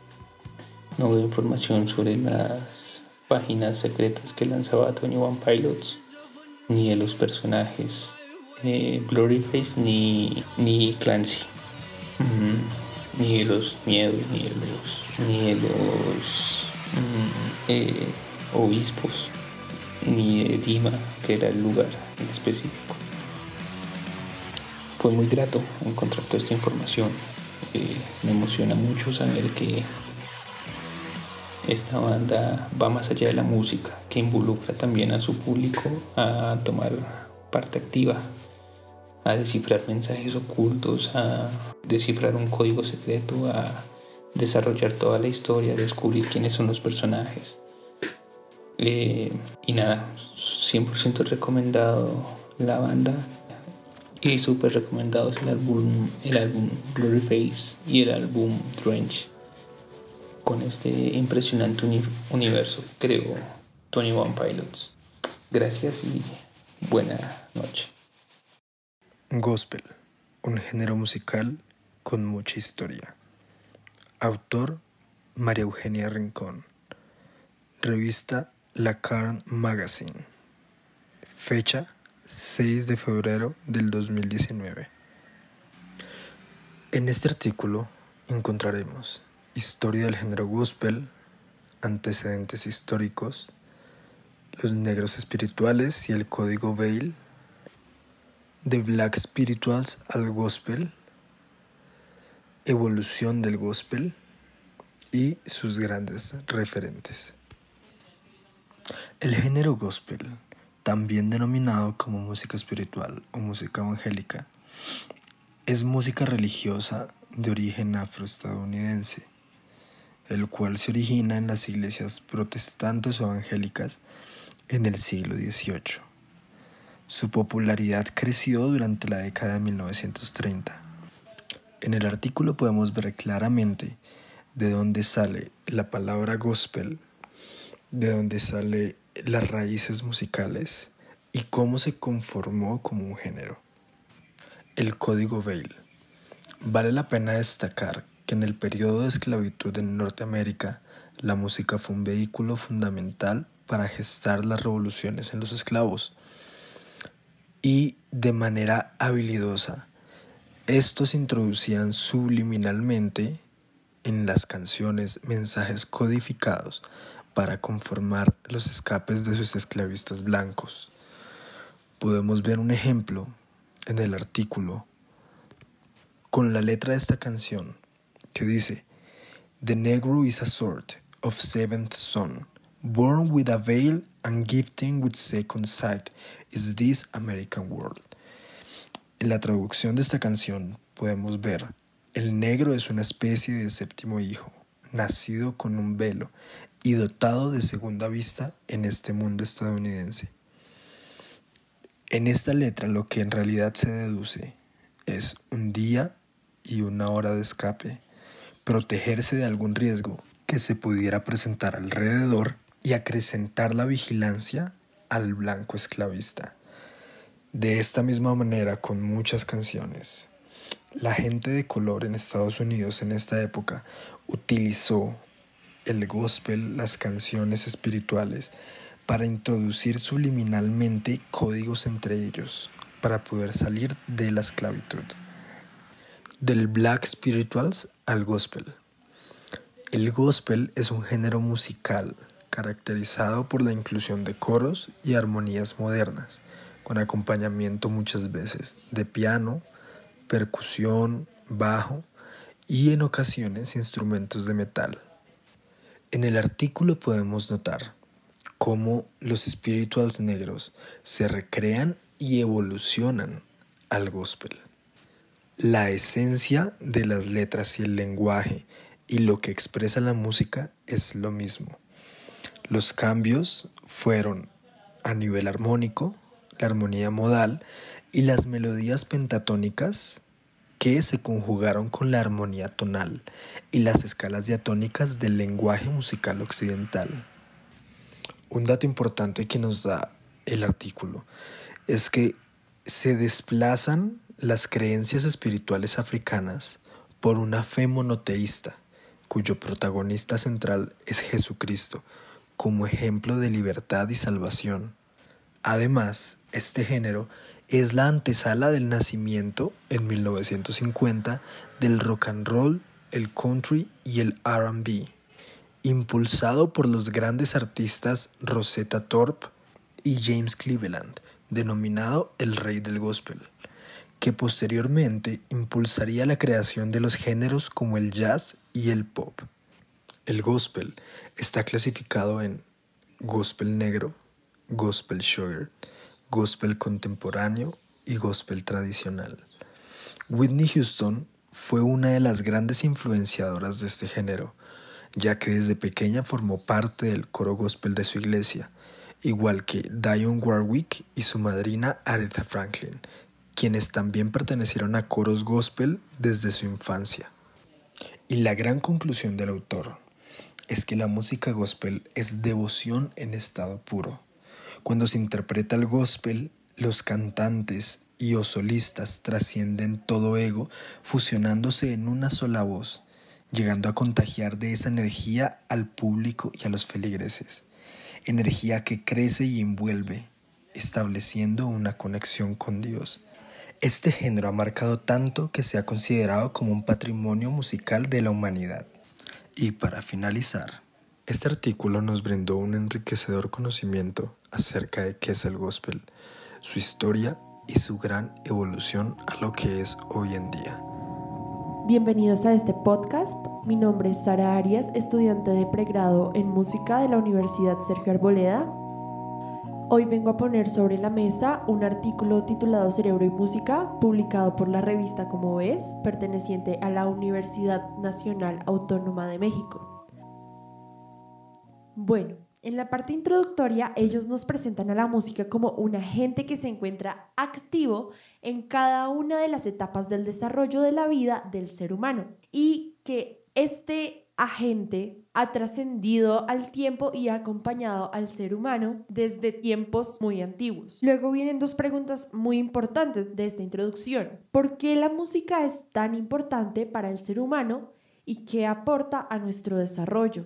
No veo información sobre las páginas secretas que lanzaba Tony One Pilots ni de los personajes eh, Face ni, ni Clancy. Ni los miedos, ni los, ni los mm, eh, obispos, ni de Dima, que era el lugar en específico. Fue muy grato encontrar toda esta información. Eh, me emociona mucho saber que esta banda va más allá de la música, que involucra también a su público a tomar parte activa a descifrar mensajes ocultos, a descifrar un código secreto, a desarrollar toda la historia, descubrir quiénes son los personajes. Eh, y nada, 100% recomendado la banda y súper recomendados el álbum, el álbum Glory Face y el álbum Trench con este impresionante universo creo Tony One Pilots. Gracias y buena noche. Gospel, un género musical con mucha historia. Autor María Eugenia Rincón. Revista La Carn Magazine. Fecha 6 de febrero del 2019. En este artículo encontraremos historia del género gospel, antecedentes históricos, los negros espirituales y el código Veil de Black Spirituals al Gospel, evolución del Gospel y sus grandes referentes. El género Gospel, también denominado como música espiritual o música evangélica, es música religiosa de origen afroestadounidense, el cual se origina en las iglesias protestantes o evangélicas en el siglo XVIII. Su popularidad creció durante la década de 1930. En el artículo podemos ver claramente de dónde sale la palabra gospel, de dónde sale las raíces musicales y cómo se conformó como un género. El código Veil. Vale la pena destacar que en el periodo de esclavitud en Norteamérica, la música fue un vehículo fundamental para gestar las revoluciones en los esclavos y de manera habilidosa. Estos introducían subliminalmente en las canciones mensajes codificados para conformar los escapes de sus esclavistas blancos. Podemos ver un ejemplo en el artículo con la letra de esta canción que dice, The Negro is a sort of seventh son, born with a veil and gifting with second sight, is this American world. En la traducción de esta canción podemos ver, el negro es una especie de séptimo hijo, nacido con un velo y dotado de segunda vista en este mundo estadounidense. En esta letra lo que en realidad se deduce es un día y una hora de escape, protegerse de algún riesgo que se pudiera presentar alrededor y acrecentar la vigilancia al blanco esclavista. De esta misma manera con muchas canciones. La gente de color en Estados Unidos en esta época utilizó el gospel, las canciones espirituales, para introducir subliminalmente códigos entre ellos, para poder salir de la esclavitud. Del black spirituals al gospel. El gospel es un género musical caracterizado por la inclusión de coros y armonías modernas, con acompañamiento muchas veces de piano, percusión, bajo y en ocasiones instrumentos de metal. En el artículo podemos notar cómo los spirituals negros se recrean y evolucionan al gospel. La esencia de las letras y el lenguaje y lo que expresa la música es lo mismo. Los cambios fueron a nivel armónico, la armonía modal y las melodías pentatónicas que se conjugaron con la armonía tonal y las escalas diatónicas del lenguaje musical occidental. Un dato importante que nos da el artículo es que se desplazan las creencias espirituales africanas por una fe monoteísta, cuyo protagonista central es Jesucristo, como ejemplo de libertad y salvación. Además, este género es la antesala del nacimiento en 1950 del rock and roll, el country y el RB, impulsado por los grandes artistas Rosetta Thorpe y James Cleveland, denominado el rey del gospel, que posteriormente impulsaría la creación de los géneros como el jazz y el pop. El gospel está clasificado en gospel negro, gospel shore, gospel contemporáneo y gospel tradicional. Whitney Houston fue una de las grandes influenciadoras de este género, ya que desde pequeña formó parte del coro gospel de su iglesia, igual que Dionne Warwick y su madrina Aretha Franklin, quienes también pertenecieron a coros gospel desde su infancia. Y la gran conclusión del autor es que la música gospel es devoción en estado puro cuando se interpreta el gospel, los cantantes y o solistas trascienden todo ego, fusionándose en una sola voz, llegando a contagiar de esa energía al público y a los feligreses. Energía que crece y envuelve, estableciendo una conexión con Dios. Este género ha marcado tanto que se ha considerado como un patrimonio musical de la humanidad. Y para finalizar, este artículo nos brindó un enriquecedor conocimiento acerca de qué es el gospel, su historia y su gran evolución a lo que es hoy en día. Bienvenidos a este podcast. Mi nombre es Sara Arias, estudiante de pregrado en música de la Universidad Sergio Arboleda. Hoy vengo a poner sobre la mesa un artículo titulado Cerebro y Música, publicado por la revista Como ves, perteneciente a la Universidad Nacional Autónoma de México. Bueno, en la parte introductoria ellos nos presentan a la música como un agente que se encuentra activo en cada una de las etapas del desarrollo de la vida del ser humano y que este agente ha trascendido al tiempo y ha acompañado al ser humano desde tiempos muy antiguos. Luego vienen dos preguntas muy importantes de esta introducción. ¿Por qué la música es tan importante para el ser humano y qué aporta a nuestro desarrollo?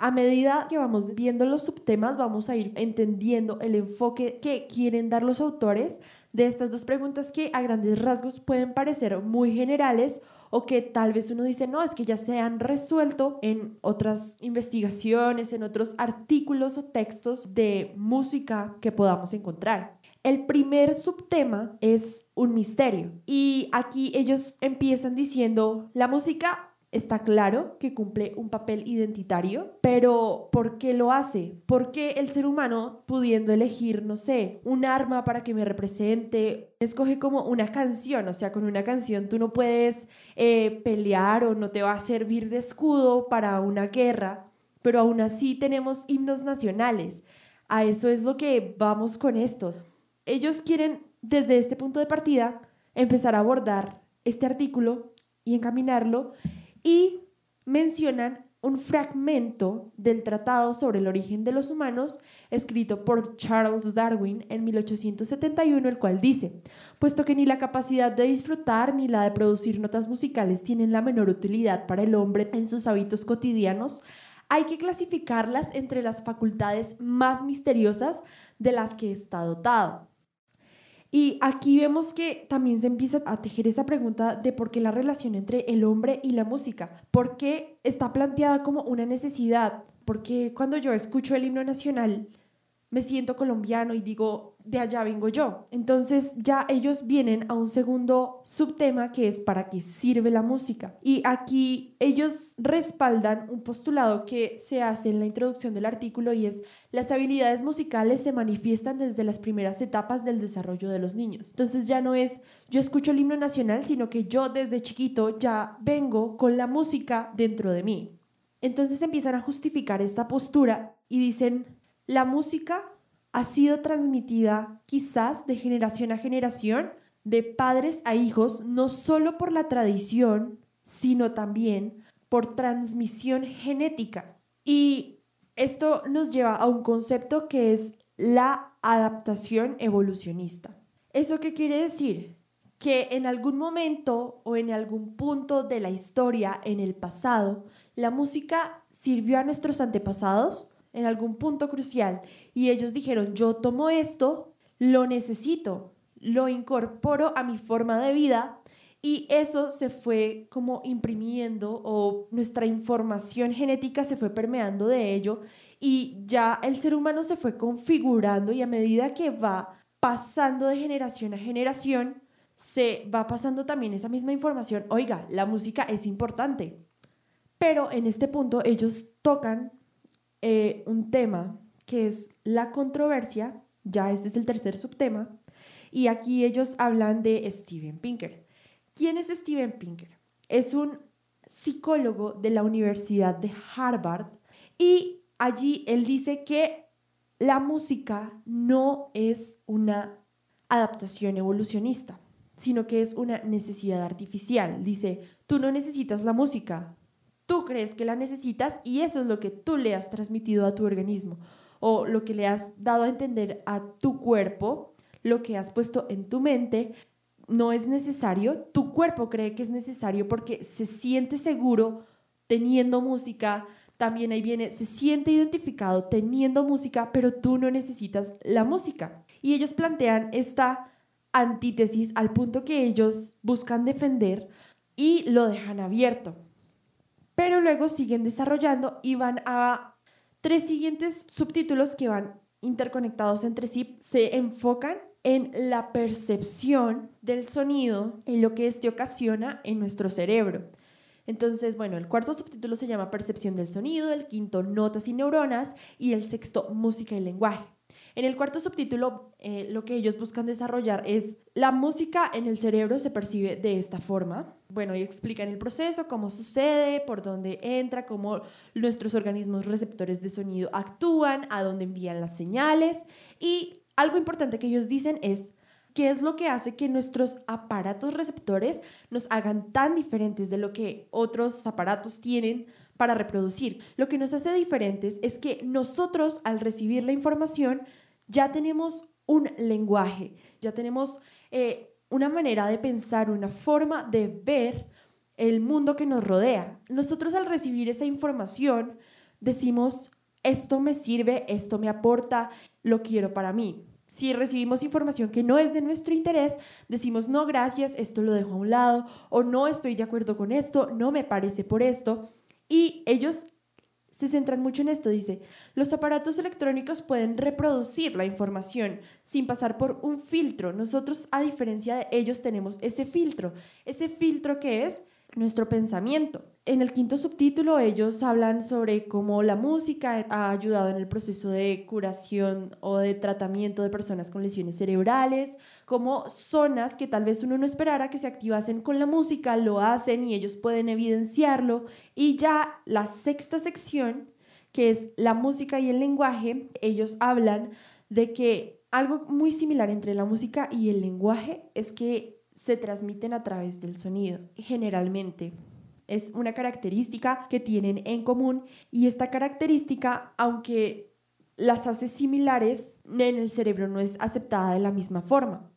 A medida que vamos viendo los subtemas, vamos a ir entendiendo el enfoque que quieren dar los autores de estas dos preguntas que a grandes rasgos pueden parecer muy generales o que tal vez uno dice, no, es que ya se han resuelto en otras investigaciones, en otros artículos o textos de música que podamos encontrar. El primer subtema es un misterio y aquí ellos empiezan diciendo, la música Está claro que cumple un papel identitario, pero ¿por qué lo hace? ¿Por qué el ser humano, pudiendo elegir, no sé, un arma para que me represente, escoge como una canción? O sea, con una canción tú no puedes eh, pelear o no te va a servir de escudo para una guerra, pero aún así tenemos himnos nacionales. A eso es lo que vamos con estos. Ellos quieren, desde este punto de partida, empezar a abordar este artículo y encaminarlo y mencionan un fragmento del Tratado sobre el origen de los humanos escrito por Charles Darwin en 1871, el cual dice, puesto que ni la capacidad de disfrutar ni la de producir notas musicales tienen la menor utilidad para el hombre en sus hábitos cotidianos, hay que clasificarlas entre las facultades más misteriosas de las que está dotado. Y aquí vemos que también se empieza a tejer esa pregunta de por qué la relación entre el hombre y la música, por qué está planteada como una necesidad, porque cuando yo escucho el himno nacional me siento colombiano y digo, de allá vengo yo. Entonces ya ellos vienen a un segundo subtema que es para qué sirve la música. Y aquí ellos respaldan un postulado que se hace en la introducción del artículo y es las habilidades musicales se manifiestan desde las primeras etapas del desarrollo de los niños. Entonces ya no es yo escucho el himno nacional, sino que yo desde chiquito ya vengo con la música dentro de mí. Entonces empiezan a justificar esta postura y dicen, la música ha sido transmitida quizás de generación a generación, de padres a hijos, no solo por la tradición, sino también por transmisión genética. Y esto nos lleva a un concepto que es la adaptación evolucionista. ¿Eso qué quiere decir? Que en algún momento o en algún punto de la historia, en el pasado, la música sirvió a nuestros antepasados en algún punto crucial y ellos dijeron, yo tomo esto, lo necesito, lo incorporo a mi forma de vida y eso se fue como imprimiendo o nuestra información genética se fue permeando de ello y ya el ser humano se fue configurando y a medida que va pasando de generación a generación, se va pasando también esa misma información. Oiga, la música es importante. Pero en este punto ellos tocan eh, un tema que es la controversia, ya este es el tercer subtema, y aquí ellos hablan de Steven Pinker. ¿Quién es Steven Pinker? Es un psicólogo de la Universidad de Harvard y allí él dice que la música no es una adaptación evolucionista, sino que es una necesidad artificial. Dice, tú no necesitas la música, tú crees que la necesitas y eso es lo que tú le has transmitido a tu organismo o lo que le has dado a entender a tu cuerpo, lo que has puesto en tu mente, no es necesario, tu cuerpo cree que es necesario porque se siente seguro teniendo música, también ahí viene, se siente identificado teniendo música, pero tú no necesitas la música. Y ellos plantean esta antítesis al punto que ellos buscan defender y lo dejan abierto pero luego siguen desarrollando y van a tres siguientes subtítulos que van interconectados entre sí, se enfocan en la percepción del sonido, en lo que éste ocasiona en nuestro cerebro. Entonces, bueno, el cuarto subtítulo se llama Percepción del sonido, el quinto Notas y neuronas y el sexto Música y lenguaje. En el cuarto subtítulo, eh, lo que ellos buscan desarrollar es la música en el cerebro se percibe de esta forma. Bueno, y explican el proceso, cómo sucede, por dónde entra, cómo nuestros organismos receptores de sonido actúan, a dónde envían las señales. Y algo importante que ellos dicen es qué es lo que hace que nuestros aparatos receptores nos hagan tan diferentes de lo que otros aparatos tienen para reproducir. Lo que nos hace diferentes es que nosotros al recibir la información ya tenemos un lenguaje, ya tenemos eh, una manera de pensar, una forma de ver el mundo que nos rodea. Nosotros al recibir esa información decimos, esto me sirve, esto me aporta, lo quiero para mí. Si recibimos información que no es de nuestro interés, decimos no, gracias, esto lo dejo a un lado, o no estoy de acuerdo con esto, no me parece por esto. Y ellos se centran mucho en esto. Dice, los aparatos electrónicos pueden reproducir la información sin pasar por un filtro. Nosotros, a diferencia de ellos, tenemos ese filtro. Ese filtro que es nuestro pensamiento. En el quinto subtítulo ellos hablan sobre cómo la música ha ayudado en el proceso de curación o de tratamiento de personas con lesiones cerebrales, como zonas que tal vez uno no esperara que se activasen con la música, lo hacen y ellos pueden evidenciarlo. Y ya la sexta sección, que es la música y el lenguaje, ellos hablan de que algo muy similar entre la música y el lenguaje es que se transmiten a través del sonido, generalmente. Es una característica que tienen en común y esta característica, aunque las hace similares, en el cerebro no es aceptada de la misma forma.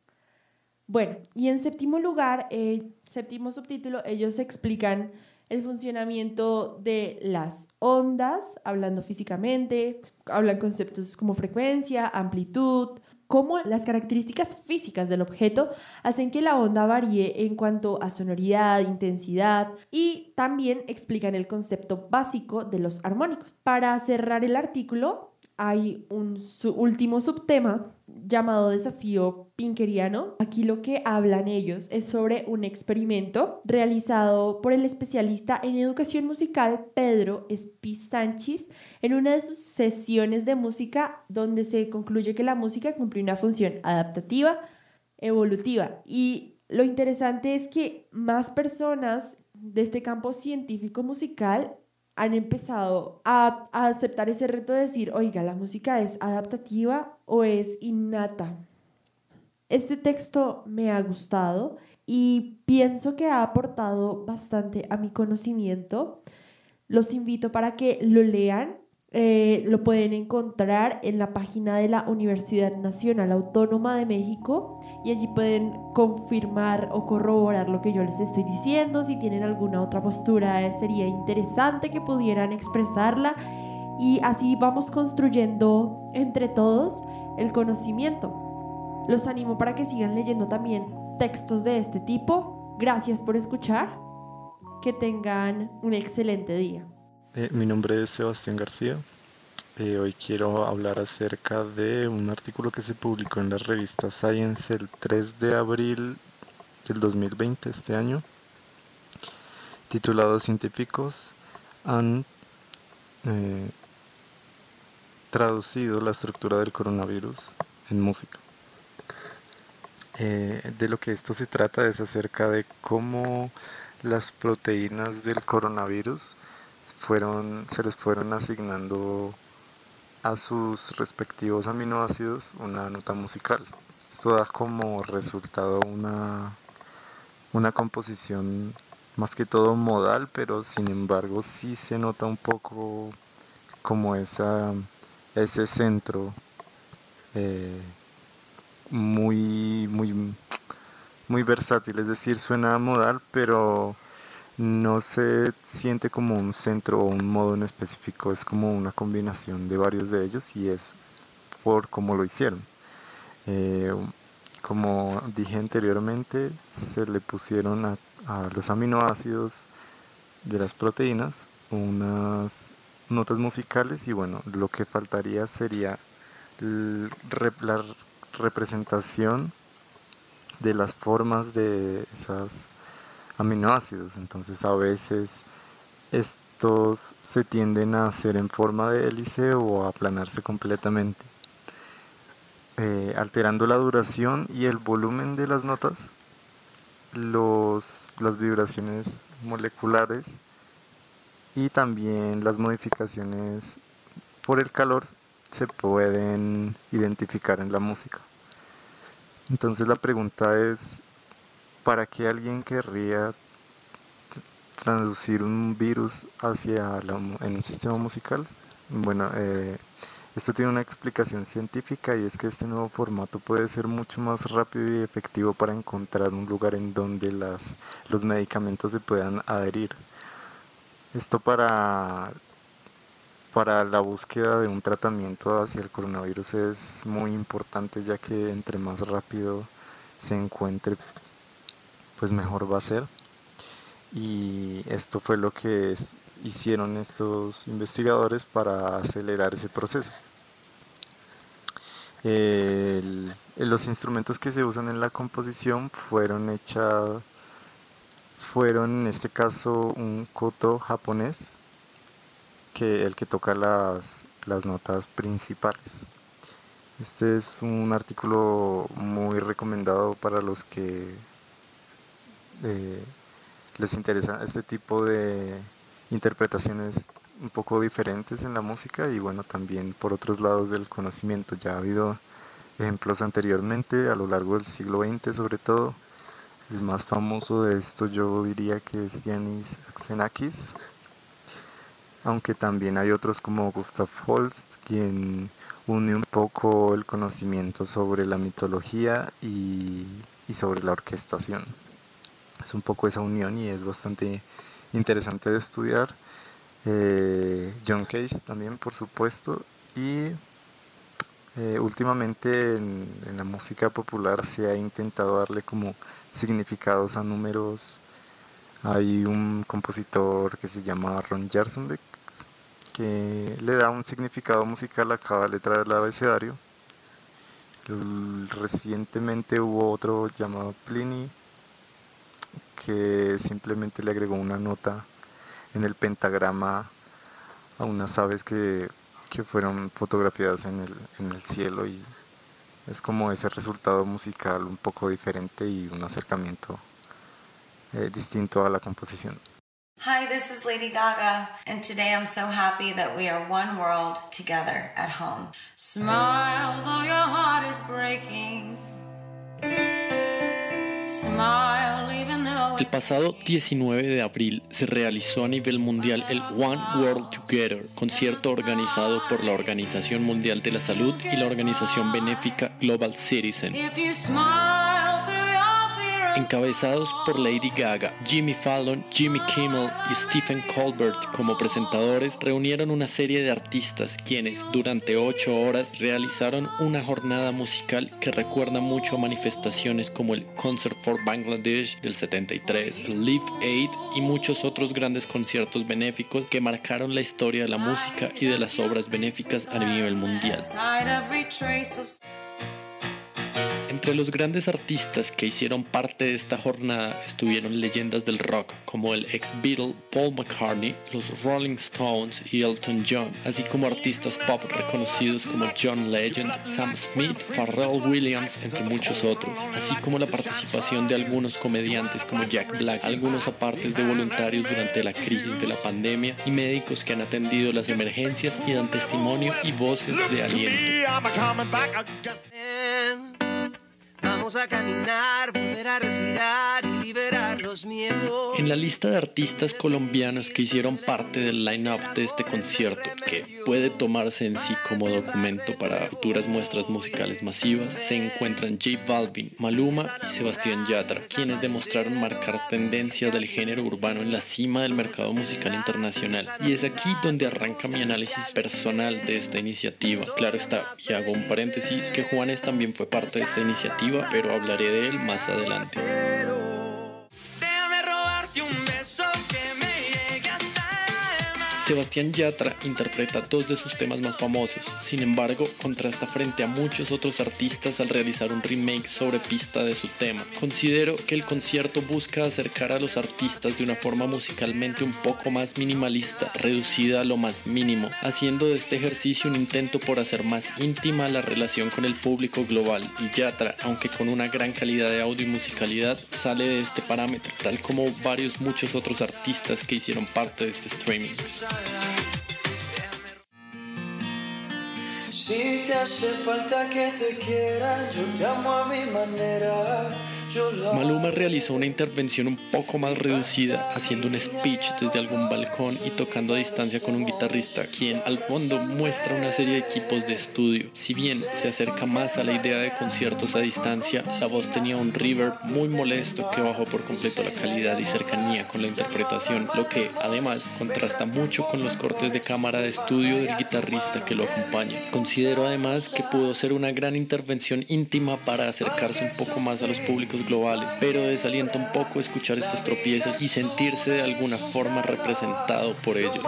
Bueno, y en séptimo lugar, eh, séptimo subtítulo, ellos explican el funcionamiento de las ondas, hablando físicamente, hablan conceptos como frecuencia, amplitud, cómo las características físicas del objeto hacen que la onda varíe en cuanto a sonoridad, intensidad y también explican el concepto básico de los armónicos. Para cerrar el artículo, hay un último subtema llamado desafío pinkeriano. Aquí lo que hablan ellos es sobre un experimento realizado por el especialista en educación musical Pedro Espiz Sánchez en una de sus sesiones de música donde se concluye que la música cumple una función adaptativa, evolutiva. Y lo interesante es que más personas de este campo científico musical han empezado a, aceptar ese reto de decir, oiga, la música es adaptativa o es innata. Este texto me ha gustado y pienso que ha aportado bastante a mi conocimiento. Los invito para que lo lean eh, lo pueden encontrar en la página de la Universidad Nacional Autónoma de México y allí pueden confirmar o corroborar lo que yo les estoy diciendo. Si tienen alguna otra postura, eh, sería interesante que pudieran expresarla y así vamos construyendo entre todos el conocimiento. Los animo para que sigan leyendo también textos de este tipo. Gracias por escuchar. Que tengan un excelente día. Eh, mi nombre es Sebastián García. Eh, hoy quiero hablar acerca de un artículo que se publicó en la revista Science el 3 de abril del 2020, este año, titulado Científicos han eh, traducido la estructura del coronavirus en música. de lo que esto se trata es acerca de cómo las proteínas del coronavirus fueron, se les fueron asignando a sus respectivos aminoácidos una nota musical. Esto da como resultado una, una composición más que todo modal, pero sin embargo sí se nota un poco como esa, ese centro eh, muy, muy, muy versátil, es decir, suena modal, pero no se siente como un centro o un modo en específico, es como una combinación de varios de ellos y es por cómo lo hicieron. Eh, como dije anteriormente, se le pusieron a, los aminoácidos de las proteínas unas notas musicales y bueno, lo que faltaría sería la representación de las formas de esas aminoácidos. Entonces a veces estos se tienden a hacer en forma de hélice o a aplanarse completamente, eh, alterando la duración y el volumen de las notas, los, las vibraciones moleculares y también las modificaciones por el calor se pueden identificar en la música. Entonces la pregunta es, ¿para qué alguien querría traducir un virus hacia en un sistema musical? Bueno, eh, esto tiene una explicación científica y es que este nuevo formato puede ser mucho más rápido y efectivo para encontrar un lugar en donde las, los medicamentos se puedan adherir. Esto para para la búsqueda de un tratamiento hacia el coronavirus es muy importante ya que entre más rápido se encuentre pues mejor va a ser y esto fue lo que hicieron estos investigadores para acelerar ese proceso. los instrumentos que se usan en la composición fueron hechos fueron en este caso un koto japonés que el que toca las, las notas principales. Este es un artículo muy recomendado para los que eh, les interesa este tipo de interpretaciones un poco diferentes en la música y bueno también por otros lados del conocimiento. Ya ha habido ejemplos anteriormente a lo largo del siglo XX sobre todo. El más famoso de esto yo diría que es Yanis Xenakis, aunque también hay otros como Gustav Holst, quien une un poco el conocimiento sobre la mitología y, sobre la orquestación. Es un poco esa unión y es bastante interesante de estudiar. Eh, John Cage también, por supuesto. Y eh, últimamente en, en, la música popular se ha intentado darle como significados a números. Hay un compositor que se llama Ron Jarsonbeck que le da un significado musical a cada letra del abecedario. Recientemente hubo otro llamado Pliny que simplemente le agregó una nota en el pentagrama a unas aves que, que fueron fotografiadas en el, en el cielo y es como ese resultado musical un poco diferente y un acercamiento eh, distinto a la composición. Hi, this is Lady Gaga, and today I'm so happy that we are one world together at home. Smile though your heart is breaking. Smile El pasado 19 de abril se realizó a nivel mundial el One World Together, concierto organizado por la Organización Mundial de la Salud y la organización benéfica Global Citizen. Encabezados por Lady Gaga, Jimmy Fallon, Jimmy Kimmel y Stephen Colbert como presentadores, reunieron una serie de artistas quienes durante ocho horas realizaron una jornada musical que recuerda mucho a manifestaciones como el Concert for Bangladesh del 73, el Live Aid y muchos otros grandes conciertos benéficos que marcaron la historia de la música y de las obras benéficas a nivel mundial. Entre los grandes artistas que hicieron parte de esta jornada estuvieron leyendas del rock como el ex Beatle Paul McCartney, los Rolling Stones y Elton John, así como artistas pop reconocidos como John Legend, Sam Smith, Pharrell Williams, entre muchos otros, así como la participación de algunos comediantes como Jack Black, algunos apartes de voluntarios durante la crisis de la pandemia y médicos que han atendido las emergencias y dan testimonio y voces de aliento. Vamos a caminar, volver a respirar y liberar los miedos. En la lista de artistas colombianos que hicieron parte del line-up de este concierto, que puede tomarse en sí como documento para futuras muestras musicales masivas, se encuentran J Balvin, Maluma y Sebastián Yatra, quienes demostraron marcar tendencias del género urbano en la cima del mercado musical internacional. Y es aquí donde arranca mi análisis personal de esta iniciativa. Claro está, y hago un paréntesis, que Juanes también fue parte de esta iniciativa pero hablaré de él más adelante. Sebastián Yatra interpreta dos de sus temas más famosos, sin embargo, contrasta frente a muchos otros artistas al realizar un remake sobre pista de su tema. Considero que el concierto busca acercar a los artistas de una forma musicalmente un poco más minimalista, reducida a lo más mínimo, haciendo de este ejercicio un intento por hacer más íntima la relación con el público global. Y Yatra, aunque con una gran calidad de audio y musicalidad, sale de este parámetro, tal como varios muchos otros artistas que hicieron parte de este streaming. Si te hace falta que te quiera, yo te amo a mi manera. Maluma realizó una intervención un poco más reducida, haciendo un speech desde algún balcón y tocando a distancia con un guitarrista, quien al fondo muestra una serie de equipos de estudio. Si bien se acerca más a la idea de conciertos a distancia, la voz tenía un reverb muy molesto que bajó por completo la calidad y cercanía con la interpretación, lo que además contrasta mucho con los cortes de cámara de estudio del guitarrista que lo acompaña. Considero además que pudo ser una gran intervención íntima para acercarse un poco más a los públicos globales, pero desalienta un poco escuchar estos tropiezos y sentirse de alguna forma representado por ellos.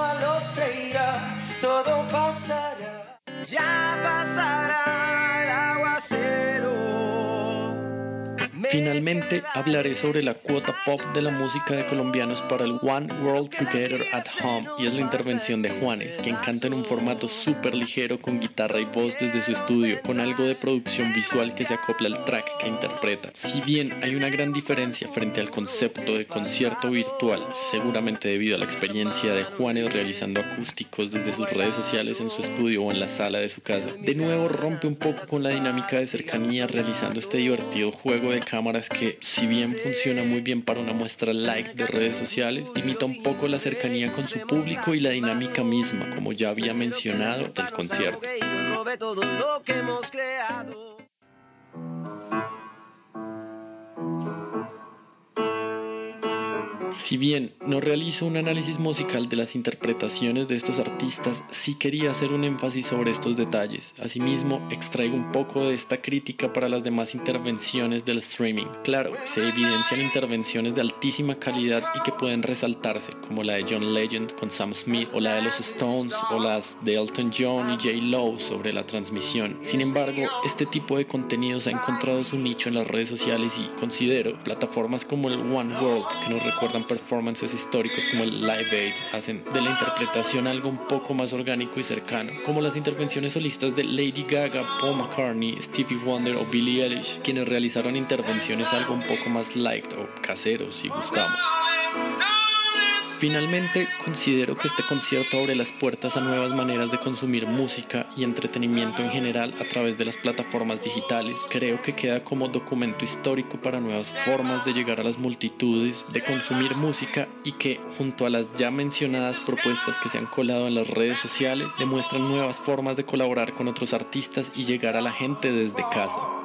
Finalmente hablaré sobre la cuota pop de la música de colombianos para el One World Together at Home y es la intervención de Juanes, quien canta en un formato súper ligero con guitarra y voz desde su estudio, con algo de producción visual que se acopla al track que interpreta. Si bien hay una gran diferencia frente al concepto de concierto virtual, seguramente debido a la experiencia de Juanes realizando acústicos desde sus redes sociales en su estudio o en la sala de su casa, de nuevo rompe un poco con la dinámica de cercanía realizando este divertido juego de cámaras que, si bien funciona muy bien para una muestra like de redes sociales, limita un poco la cercanía con su público y la dinámica misma, como ya había mencionado, del concierto. Si bien no realizo un análisis musical de las interpretaciones de estos artistas, sí quería hacer un énfasis sobre estos detalles. Asimismo, extraigo un poco de esta crítica para las demás intervenciones del streaming. Claro, se evidencian intervenciones de altísima calidad y que pueden resaltarse, como la de John Legend con Sam Smith, o la de los Stones, o las de Elton John y J. Lowe sobre la transmisión. Sin embargo, este tipo de contenidos ha encontrado su nicho en las redes sociales y considero plataformas como el One World, que nos recuerdan performances históricos como el Live Aid hacen de la interpretación algo un poco más orgánico y cercano, como las intervenciones solistas de Lady Gaga, Paul McCartney, Stevie Wonder o Billie Eilish, quienes realizaron intervenciones algo un poco más light o caseros si gustamos. Finalmente, considero que este concierto abre las puertas a nuevas maneras de consumir música y entretenimiento en general a través de las plataformas digitales. Creo que queda como documento histórico para nuevas formas de llegar a las multitudes, de consumir música y que, junto a las ya mencionadas propuestas que se han colado en las redes sociales, demuestran nuevas formas de colaborar con otros artistas y llegar a la gente desde casa.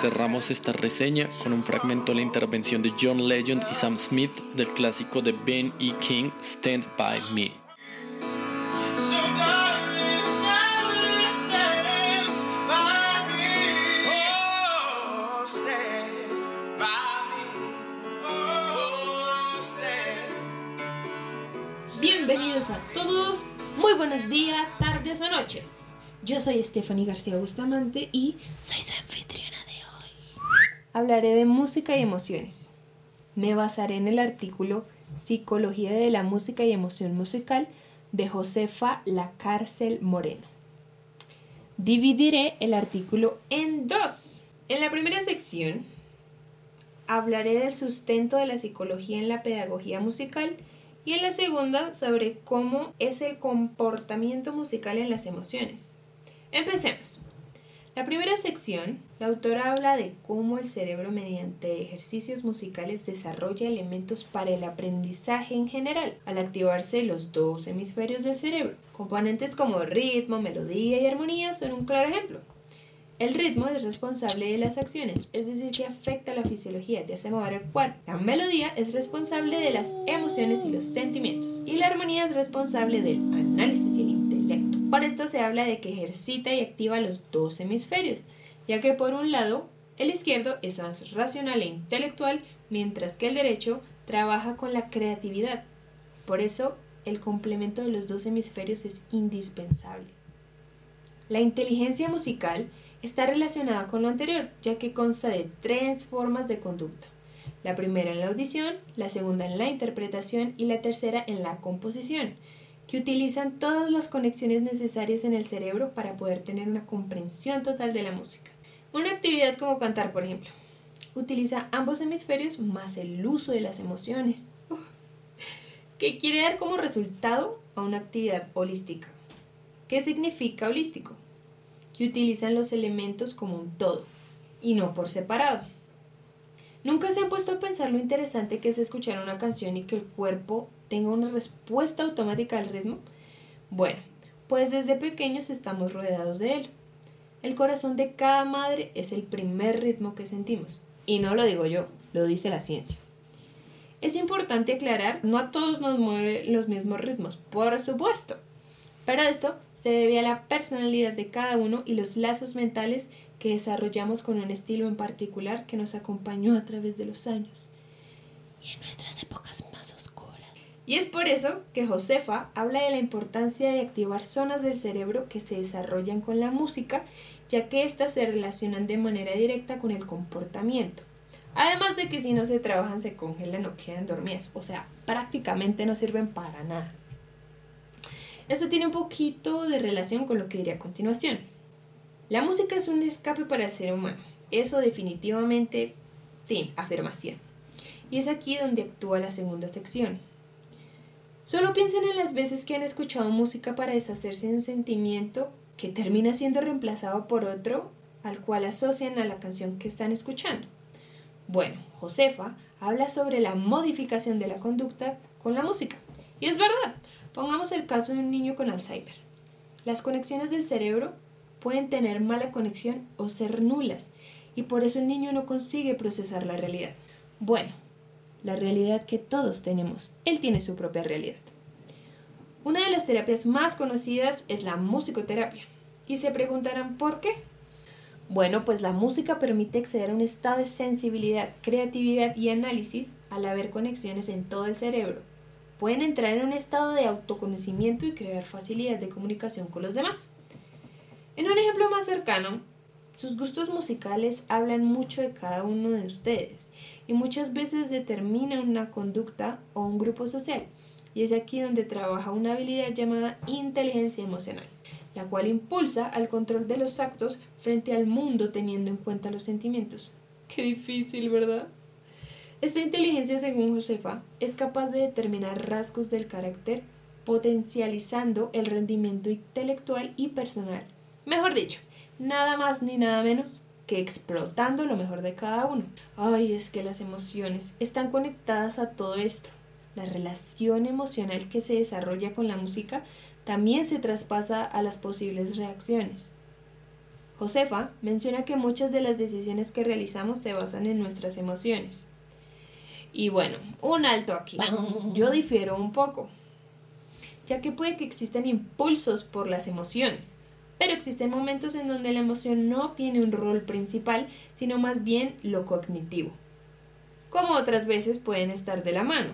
Cerramos esta reseña con un fragmento de la intervención de John Legend y Sam Smith del clásico de Ben E. King, Stand By Me. Bienvenidos a todos, muy buenos días, tardes o noches. Yo soy Stephanie García Bustamante y soy su anfitriona de hoy. Hablaré de música y emociones. Me basaré en el artículo Psicología de la música y emoción musical de Josefa Lacárcel Moreno. Dividiré el artículo en dos. En la primera sección hablaré del sustento de la psicología en la pedagogía musical y en la segunda sobre cómo es el comportamiento musical en las emociones. Empecemos. La primera sección, la autora habla de cómo el cerebro mediante ejercicios musicales desarrolla elementos para el aprendizaje en general, al activarse los dos hemisferios del cerebro. Componentes como ritmo, melodía y armonía son un claro ejemplo. El ritmo es responsable de las acciones, es decir, que afecta a la fisiología, te hace mover el cuerpo. La melodía es responsable de las emociones y los sentimientos. Y la armonía es responsable del análisis y el intelecto. Por esto se habla de que ejercita y activa los dos hemisferios, ya que por un lado, el izquierdo es más racional e intelectual, mientras que el derecho trabaja con la creatividad. Por eso, el complemento de los dos hemisferios es indispensable. La inteligencia musical está relacionada con lo anterior, ya que consta de tres formas de conducta. La primera en la audición, la segunda en la interpretación y la tercera en la composición, que utilizan todas las conexiones necesarias en el cerebro para poder tener una comprensión total de la música. Una actividad como cantar, por ejemplo, utiliza ambos hemisferios más el uso de las emociones, que quiere dar como resultado a una actividad holística. ¿Qué significa holístico? que utilizan los elementos como un todo y no por separado. ¿Nunca se han puesto a pensar lo interesante que es escuchar una canción y que el cuerpo tenga una respuesta automática al ritmo? Bueno, pues desde pequeños estamos rodeados de él. El corazón de cada madre es el primer ritmo que sentimos. Y no lo digo yo, lo dice la ciencia. Es importante aclarar, no a todos nos mueven los mismos ritmos, por supuesto. Pero esto se debe a la personalidad de cada uno y los lazos mentales que desarrollamos con un estilo en particular que nos acompañó a través de los años y en nuestras épocas. Y es por eso que Josefa habla de la importancia de activar zonas del cerebro que se desarrollan con la música, ya que éstas se relacionan de manera directa con el comportamiento. Además de que si no se trabajan se congelan o quedan dormidas, o sea, prácticamente no sirven para nada. Esto tiene un poquito de relación con lo que diré a continuación. La música es un escape para el ser humano. Eso definitivamente tiene afirmación. Y es aquí donde actúa la segunda sección. Solo piensen en las veces que han escuchado música para deshacerse de un sentimiento que termina siendo reemplazado por otro al cual asocian a la canción que están escuchando. Bueno, Josefa habla sobre la modificación de la conducta con la música. Y es verdad, pongamos el caso de un niño con Alzheimer. Las conexiones del cerebro pueden tener mala conexión o ser nulas, y por eso el niño no consigue procesar la realidad. Bueno, la realidad que todos tenemos. Él tiene su propia realidad. Una de las terapias más conocidas es la musicoterapia. Y se preguntarán por qué. Bueno, pues la música permite acceder a un estado de sensibilidad, creatividad y análisis al haber conexiones en todo el cerebro. Pueden entrar en un estado de autoconocimiento y crear facilidad de comunicación con los demás. En un ejemplo más cercano, sus gustos musicales hablan mucho de cada uno de ustedes y muchas veces determinan una conducta o un grupo social. Y es aquí donde trabaja una habilidad llamada inteligencia emocional la cual impulsa al control de los actos frente al mundo teniendo en cuenta los sentimientos. Qué difícil, ¿verdad? Esta inteligencia, según Josefa, es capaz de determinar rasgos del carácter, potencializando el rendimiento intelectual y personal. Mejor dicho, nada más ni nada menos que explotando lo mejor de cada uno. Ay, es que las emociones están conectadas a todo esto. La relación emocional que se desarrolla con la música también se traspasa a las posibles reacciones. Josefa menciona que muchas de las decisiones que realizamos se basan en nuestras emociones. Y bueno, un alto aquí. Yo difiero un poco, ya que puede que existan impulsos por las emociones, pero existen momentos en donde la emoción no tiene un rol principal, sino más bien lo cognitivo, como otras veces pueden estar de la mano.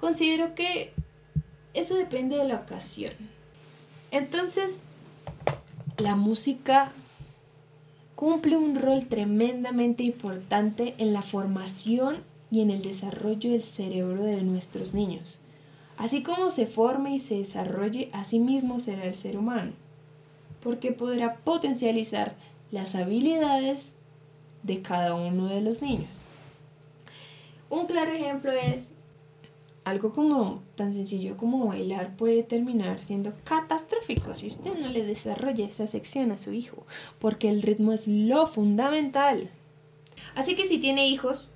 Considero que eso depende de la ocasión. Entonces, la música cumple un rol tremendamente importante en la formación y en el desarrollo del cerebro de nuestros niños. Así como se forme y se desarrolle, así mismo será el ser humano, porque podrá potencializar las habilidades de cada uno de los niños. Un claro ejemplo es algo como tan sencillo como bailar puede terminar siendo catastrófico si usted no le desarrolla esa sección a su hijo, porque el ritmo es lo fundamental. Así que si tiene hijos,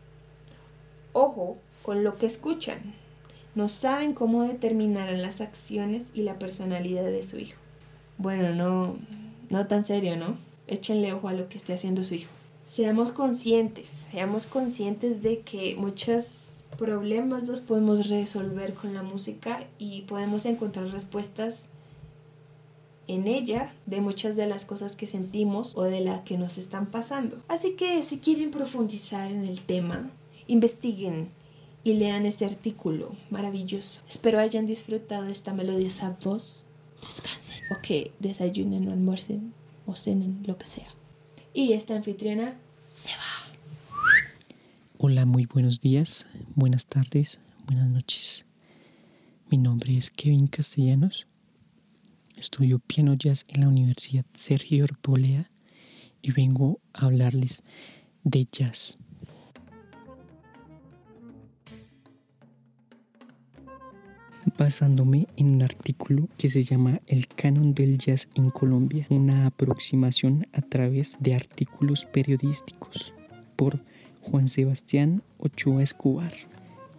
ojo con lo que escuchan. No saben cómo determinarán las acciones y la personalidad de su hijo. Bueno, no, no tan serio, ¿no? Échenle ojo a lo que esté haciendo su hijo. Seamos conscientes, seamos conscientes de que muchas problemas los podemos resolver con la música y podemos encontrar respuestas en ella de muchas de las cosas que sentimos o de las que nos están pasando. Así que si quieren profundizar en el tema, investiguen y lean este artículo maravilloso. Espero hayan disfrutado esta melodiosa voz. Descansen o que desayunen o almuercen o cenen, lo que sea. Y esta anfitriona se va. Hola, muy buenos días, buenas tardes, buenas noches. Mi nombre es Kevin Castellanos. Estudio piano jazz en la Universidad Sergio Arboleda y vengo a hablarles de jazz. Basándome en un artículo que se llama El canon del jazz en Colombia, una aproximación a través de artículos periodísticos por Juan Sebastián Ochoa Escobar.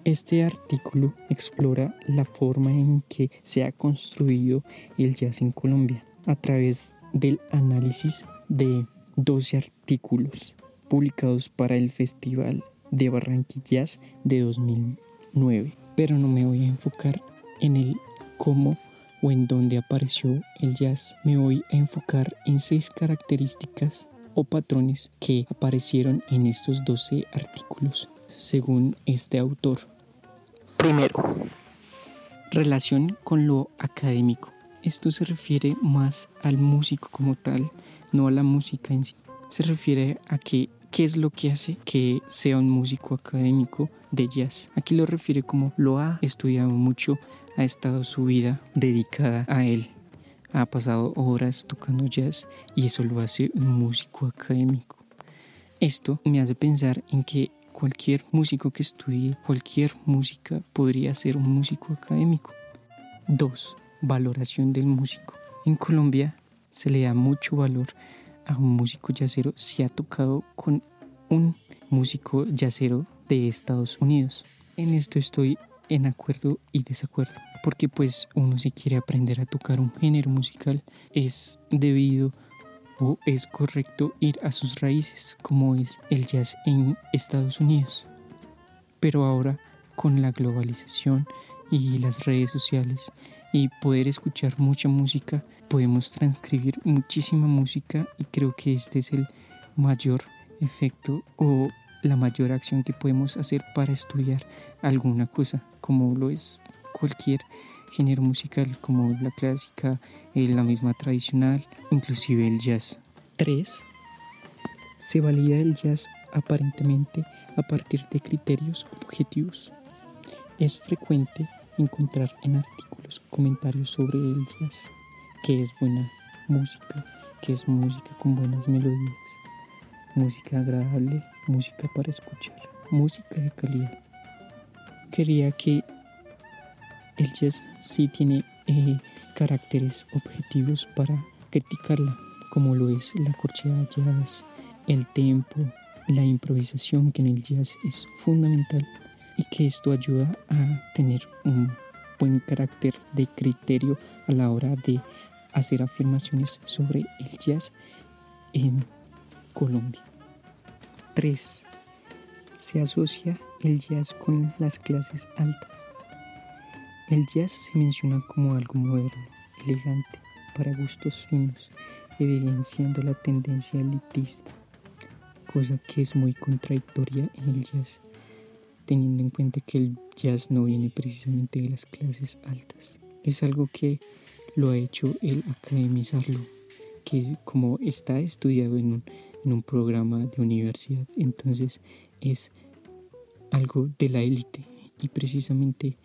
Este artículo explora la forma en que se ha construido el jazz en Colombia a través del análisis de 12 artículos publicados para el Festival de Barranquillas de 2009. Pero no me voy a enfocar en el cómo o en dónde apareció el jazz. Me voy a enfocar en seis características o patrones que aparecieron en estos 12 artículos, según este autor. Primero, relación con lo académico. Esto se refiere más al músico como tal, no a la música en sí. Se refiere a que qué es lo que hace que sea un músico académico de jazz. Aquí lo refiere como lo ha estudiado mucho, ha estado su vida dedicada a él. Ha pasado horas tocando jazz y eso lo hace un músico académico. Esto me hace pensar en que cualquier músico que estudie cualquier música podría ser un músico académico. 2. Valoración del músico. En Colombia se le da mucho valor a un músico jazzero si ha tocado con un músico jazzero de Estados Unidos. En esto estoy en acuerdo y desacuerdo, porque pues uno si quiere aprender a tocar un género musical es debido o es correcto ir a sus raíces, como es el jazz en Estados Unidos. Pero ahora con la globalización y las redes sociales y poder escuchar mucha música, podemos transcribir muchísima música y creo que este es el mayor efecto o la mayor acción que podemos hacer para estudiar alguna cosa, como lo es cualquier género musical, como la clásica, eh, la misma tradicional, inclusive el jazz. 3. Se valida el jazz aparentemente a partir de criterios objetivos. Es frecuente encontrar en artículos comentarios sobre el jazz, que es buena música, que es música con buenas melodías, música agradable, música para escuchar, música de calidad. Quería que el jazz sí tiene eh, caracteres objetivos para criticarla, como lo es la corchea jazz, el tempo, la improvisación que en el jazz es fundamental y que esto ayuda a tener un buen carácter de criterio a la hora de hacer afirmaciones sobre el jazz en Colombia. 3. Se asocia el jazz con las clases altas. El jazz se menciona como algo moderno, elegante, para gustos finos, evidenciando la tendencia elitista, cosa que es muy contradictoria en el jazz teniendo en cuenta que el jazz no viene precisamente de las clases altas. Es algo que lo ha hecho el academizarlo, que como está estudiado en un, en un programa de universidad, entonces es algo de la élite y precisamente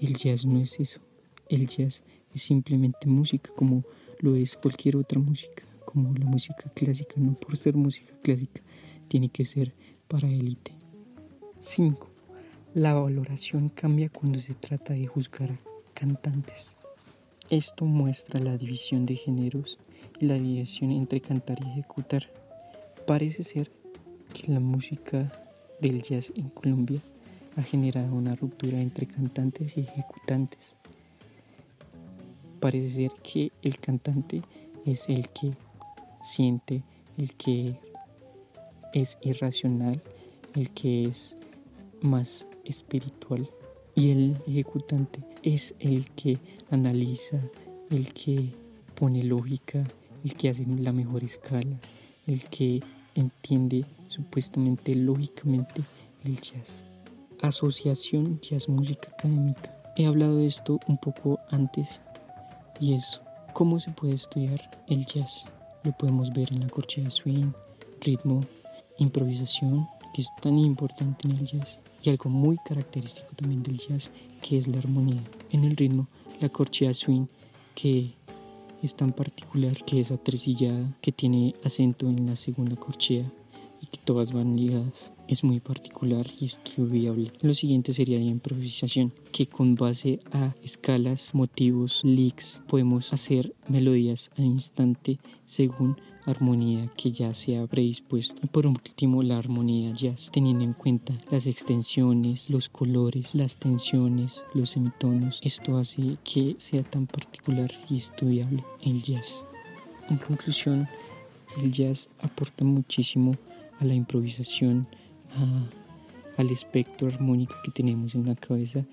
el jazz no es eso. El jazz es simplemente música como lo es cualquier otra música, como la música clásica, no por ser música clásica, tiene que ser para élite. 5. La valoración cambia cuando se trata de juzgar a cantantes. Esto muestra la división de géneros y la división entre cantar y ejecutar. Parece ser que la música del jazz en Colombia ha generado una ruptura entre cantantes y ejecutantes. Parece ser que el cantante es el que siente, el que es irracional, el que es más espiritual y el ejecutante es el que analiza, el que pone lógica, el que hace la mejor escala, el que entiende supuestamente lógicamente el jazz. Asociación Jazz Música Académica. He hablado de esto un poco antes y es cómo se puede estudiar el jazz. Lo podemos ver en la corchea swing, ritmo, improvisación, que es tan importante en el jazz y algo muy característico también del jazz que es la armonía. En el ritmo, la corchea swing que es tan particular, que es atresillada, que tiene acento en la segunda corchea y que todas van ligadas. es muy particular y estudiable. Lo siguiente sería la improvisación, que con base a escalas, motivos, licks, podemos hacer melodías al instante según armonía que ya se ha predispuesto. Por último, la armonía jazz, teniendo en cuenta las extensiones, los colores, las tensiones, los semitonos. Esto hace que sea tan particular y estudiable el jazz. En conclusión, el jazz aporta muchísimo a la improvisación, al espectro armónico que tenemos en la cabeza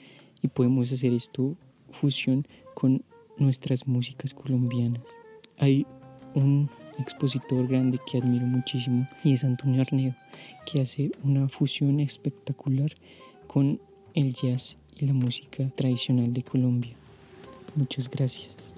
y podemos hacer esto fusión con nuestras músicas colombianas. Hay un expositor grande que admiro muchísimo y es Antonio Arnedo, que hace una fusión espectacular con el jazz y la música tradicional de Colombia. Muchas gracias.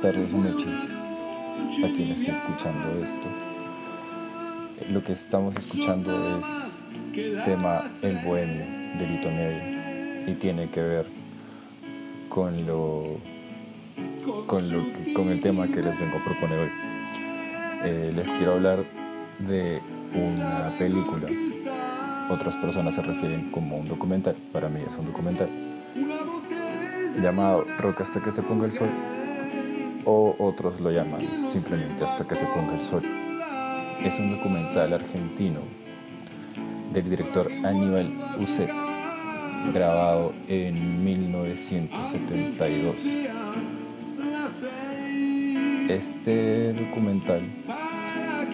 Tardes o noches a quien esté escuchando esto. Lo que estamos escuchando es tema El Bohemio de Lito y tiene que ver con lo, con, lo, con el tema que les vengo a proponer hoy. Eh, les quiero hablar de una película. Otras personas se refieren como un documental. Para mí es un documental llamado Rock hasta que se ponga el sol otros lo llaman simplemente hasta que se ponga el sol. Es un documental argentino del director Aníbal Uset, grabado en 1972. Este documental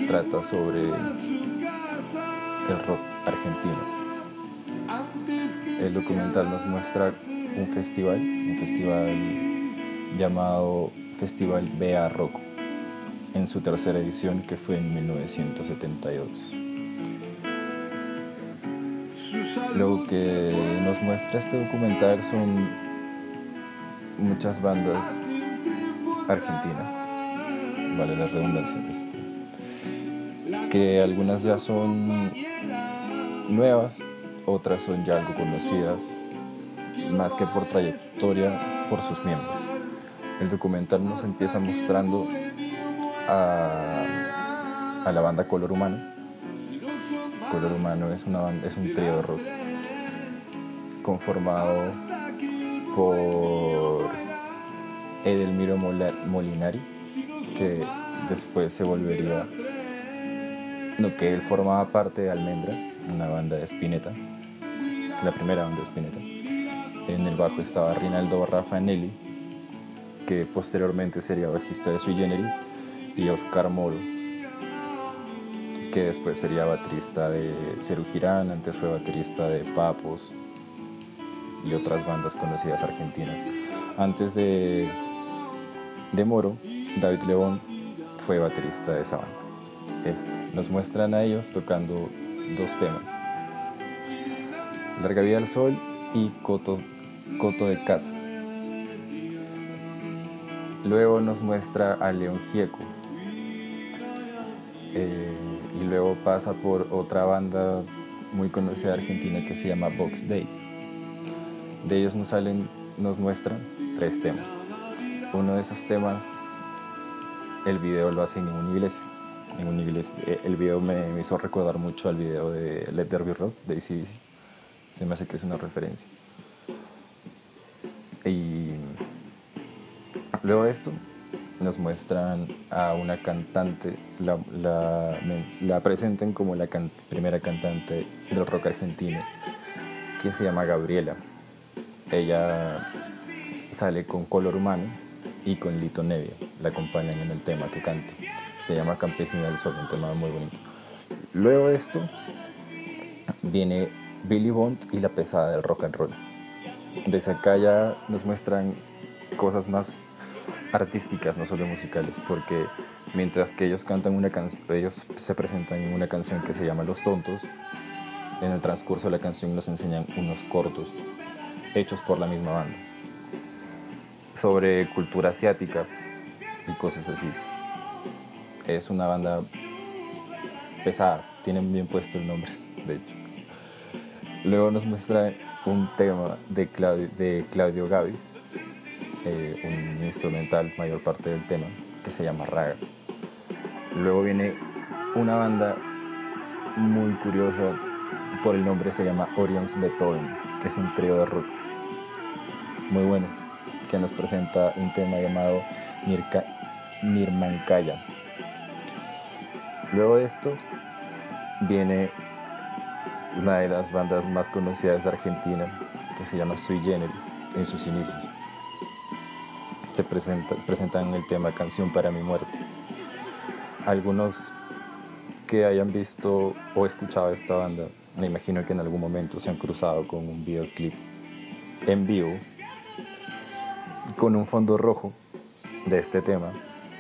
trata sobre el rock argentino. El documental nos muestra un festival, un festival llamado Festival Bea Rocco en su tercera edición que fue en 1972. Lo que nos muestra este documental son muchas bandas argentinas, vale la redundancia, este, que algunas ya son nuevas, otras son ya algo conocidas, más que por trayectoria, por sus miembros. El documental nos empieza mostrando a, la banda Color Humano. Color Humano es, una banda, es un trío rock conformado por Edelmiro Molinari, que después se volvería, no, que él formaba parte de Almendra, una banda de Spinetta, la primera banda de Spinetta. En el bajo estaba Rinaldo Raffanelli, que posteriormente sería bajista de Sui Generis, y Oscar Moro, que después sería baterista de Ceru Girán, antes fue baterista de Papos y otras bandas conocidas argentinas. Antes de, de Moro, David León fue baterista de esa banda. nos muestran a ellos tocando dos temas. Larga Vida al Sol y Coto, Coto de Casa. Luego nos muestra a León Gieco. Eh, y luego pasa por otra banda muy conocida argentina que se llama Box Day. De ellos nos salen, nos muestran tres temas. Uno de esos temas, el video lo hacen en una iglesia. En una iglesia. Eh, el video me, hizo recordar mucho al video de Let There Be Rock de ACDC. Se me hace que es una referencia. Y Luego de esto, nos muestran a una cantante, la, la, la presentan como la primera cantante del rock argentino, que se llama Gabriela. Ella sale con Color Humano y con Lito Nevia, la acompañan en el tema que canta. Se llama Campesina del Sol, un tema muy bonito. Luego de esto viene Billy Bond y la pesada del rock and roll. Desde acá ya nos muestran cosas más artísticas, no solo musicales, porque mientras que ellos cantan una canción, ellos se presentan en una canción que se llama Los Tontos, en el transcurso de la canción nos enseñan unos cortos hechos por la misma banda sobre cultura asiática y cosas así. Es una banda pesada, tienen bien puesto el nombre, de hecho. Luego nos muestra un tema de Claudio, de Claudio Gavis, eh, un instrumental, mayor parte del tema, que se llama Raga. Luego viene una banda muy curiosa, por el nombre se llama Orion's Beethoven, es un trío de rock muy bueno, que nos presenta un tema llamado Nirka, Nirmankaya. Luego de esto viene una de las bandas más conocidas de Argentina, que se llama Sui Generis, en sus inicios se presenta, presentan el tema Canción para mi muerte. Algunos que hayan visto o escuchado esta banda, me imagino que en algún momento se han cruzado con un videoclip en vivo con un fondo rojo de este tema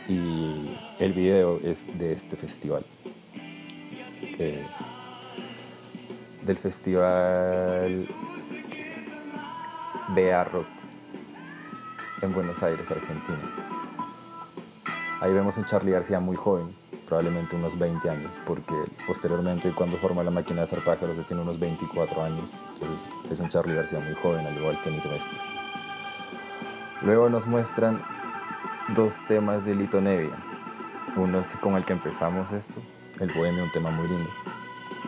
y el video es de este festival. del festival Bea Rock en Buenos Aires, Argentina. Ahí vemos un Charlie García muy joven, probablemente unos 20 años, porque posteriormente cuando forma la máquina de hacer pájaros tiene unos 24 años, entonces es un Charlie García muy joven, al igual que Nito Mestre. Luego nos muestran dos temas de Lito Nevia, uno es con el que empezamos esto, el bohemio, un tema muy lindo,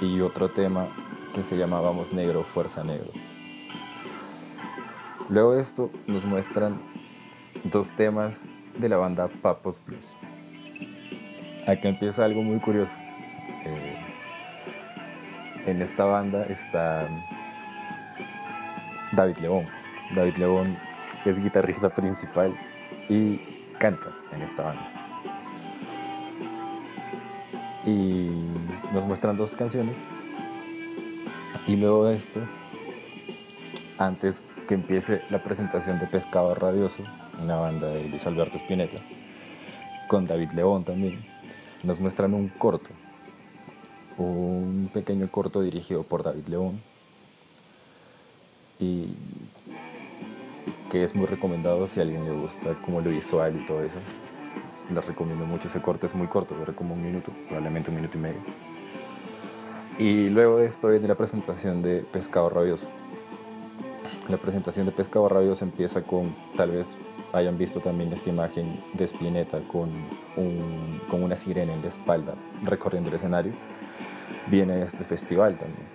y otro tema que se llama Vamos Negro, Fuerza Negro. Luego de esto nos muestran dos temas de la banda Papos Blues. Aquí empieza algo muy curioso. Eh, en esta banda está David León. David León es guitarrista principal y canta en esta banda. Y nos muestran dos canciones. Y luego de esto, antes que empiece la presentación de Pescado Radioso, una banda de Luis Alberto Spinetta, con David León también. Nos muestran un corto, un pequeño corto dirigido por David León y que es muy recomendado si a alguien le gusta como lo visual y todo eso. Les recomiendo mucho ese corto, es muy corto, dura como un minuto, probablemente un minuto y medio. Y luego de esto viene la presentación de Pescado Rabioso. La presentación de Pescado Rabioso empieza con tal vez hayan visto también esta imagen de Spinetta con, con una sirena en la espalda recorriendo el escenario, viene este festival también.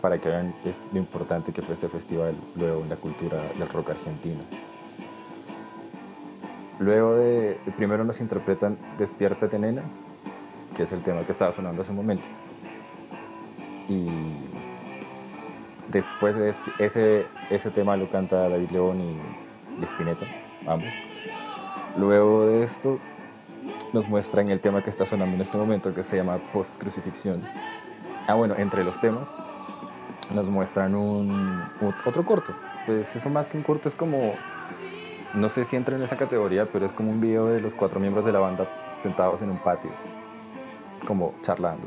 Para que vean es lo importante que fue este festival luego en la cultura del rock argentino. Luego de, primero nos interpretan Despiértate nena, que es el tema que estaba sonando hace un momento. Y después de ese, ese tema lo canta David León y de Spinetta, ambos. Luego de esto nos muestran el tema que está sonando en este momento que se llama Post Crucifixión. Ah, bueno, entre los temas nos muestran un, otro corto. Pues eso más que un corto es como, no sé si entra en esa categoría, pero es como un video de los cuatro miembros de la banda sentados en un patio, como charlando,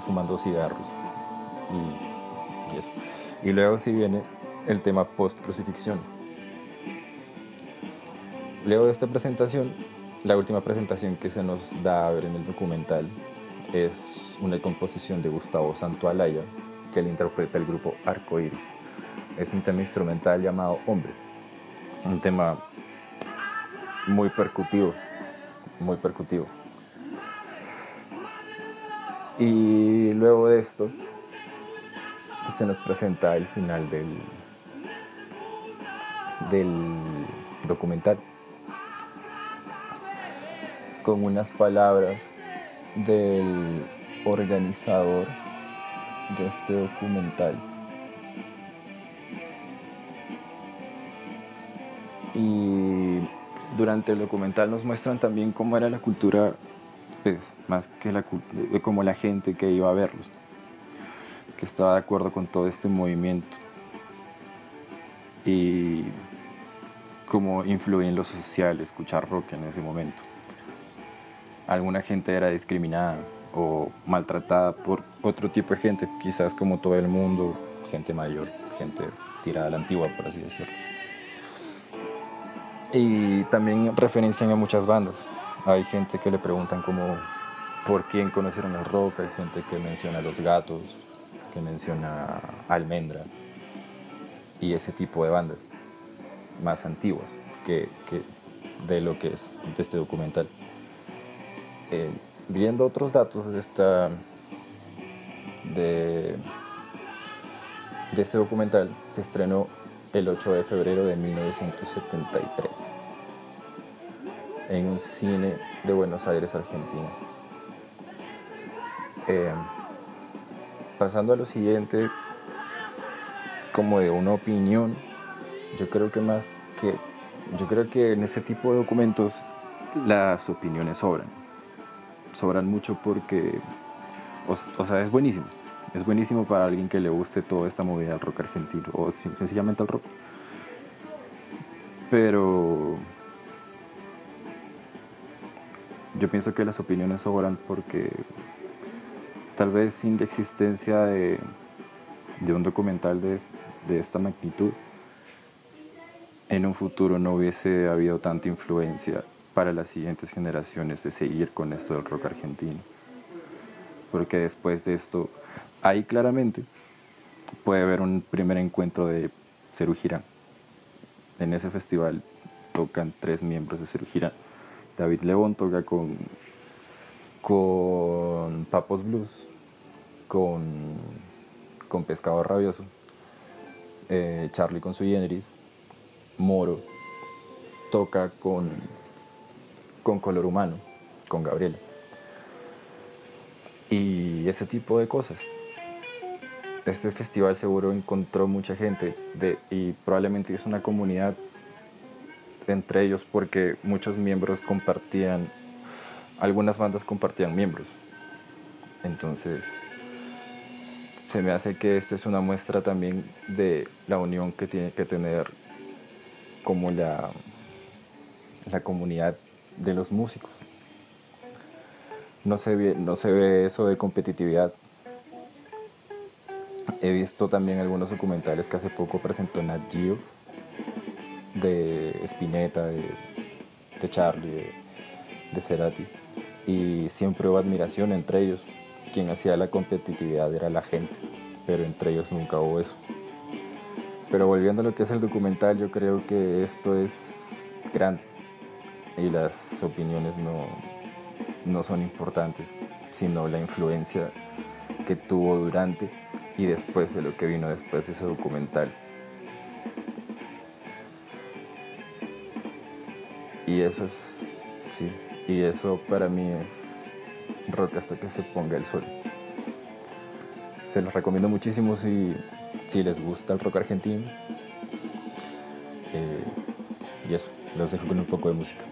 fumando cigarros y, y eso. Y luego si viene el tema post crucifixión Luego de esta presentación, la última presentación que se nos da a ver en el documental es una composición de Gustavo Santualaya que le interpreta el grupo Arco Iris. Es un tema instrumental llamado Hombre, un tema muy percutivo, muy percutivo. Y luego de esto se nos presenta el final del, del documental con unas palabras del organizador de este documental. Y durante el documental nos muestran también cómo era la cultura, pues, más que la como la gente que iba a verlos, que estaba de acuerdo con todo este movimiento y cómo influye en lo social escuchar rock en ese momento. Alguna gente era discriminada o maltratada por otro tipo de gente, quizás como todo el mundo, gente mayor, gente tirada a la antigua, por así decirlo. Y también referencian a muchas bandas. Hay gente que le preguntan como por quién conocieron el rock, hay gente que menciona a Los Gatos, que menciona Almendra y ese tipo de bandas más antiguas que, de lo que es de este documental. Eh, viendo otros datos de esta de, este documental se estrenó el 8 de febrero de 1973 en un cine de Buenos Aires, Argentina. Eh, pasando a lo siguiente, como de una opinión, yo creo que más que, yo creo que en este tipo de documentos las opiniones sobran. Sobran mucho porque, o, sea, es buenísimo. Es buenísimo para alguien que le guste toda esta movida del rock argentino o sencillamente el rock. Pero yo pienso que las opiniones sobran porque tal vez sin la existencia de, de un documental de, de esta magnitud, en un futuro no hubiese habido tanta influencia para las siguientes generaciones de seguir con esto del rock argentino. Porque después de esto, ahí claramente puede haber un primer encuentro de Cerú Girán. En ese festival tocan tres miembros de Cerú. David León toca con, con Papos Blues, con, con Pescado Rabioso, eh, Charlie con su generis, Moro toca con, con Color Humano, con Gabriela. Y ese tipo de cosas. Este festival seguro encontró mucha gente y probablemente es una comunidad entre ellos porque muchos miembros compartían, algunas bandas compartían miembros. Entonces, se me hace que esta es una muestra también de la unión que tiene que tener como la, la comunidad de los músicos. No se, ve, no se ve eso de competitividad. He visto también algunos documentales que hace poco presentó Nat Geo de Spinetta, de, Charlie, de, de Cerati. Y siempre hubo admiración entre ellos. Quien hacía la competitividad era la gente, pero entre ellos nunca hubo eso. Pero volviendo a lo que es el documental, yo creo que esto es grande y las opiniones no, no son importantes, sino la influencia que tuvo durante y después de lo que vino después de ese documental. Y eso es, sí, y eso para mí es rock hasta que se ponga el sol. Se los recomiendo muchísimo si si les gusta el rock argentino. Eh, y eso, los dejo con un poco de música.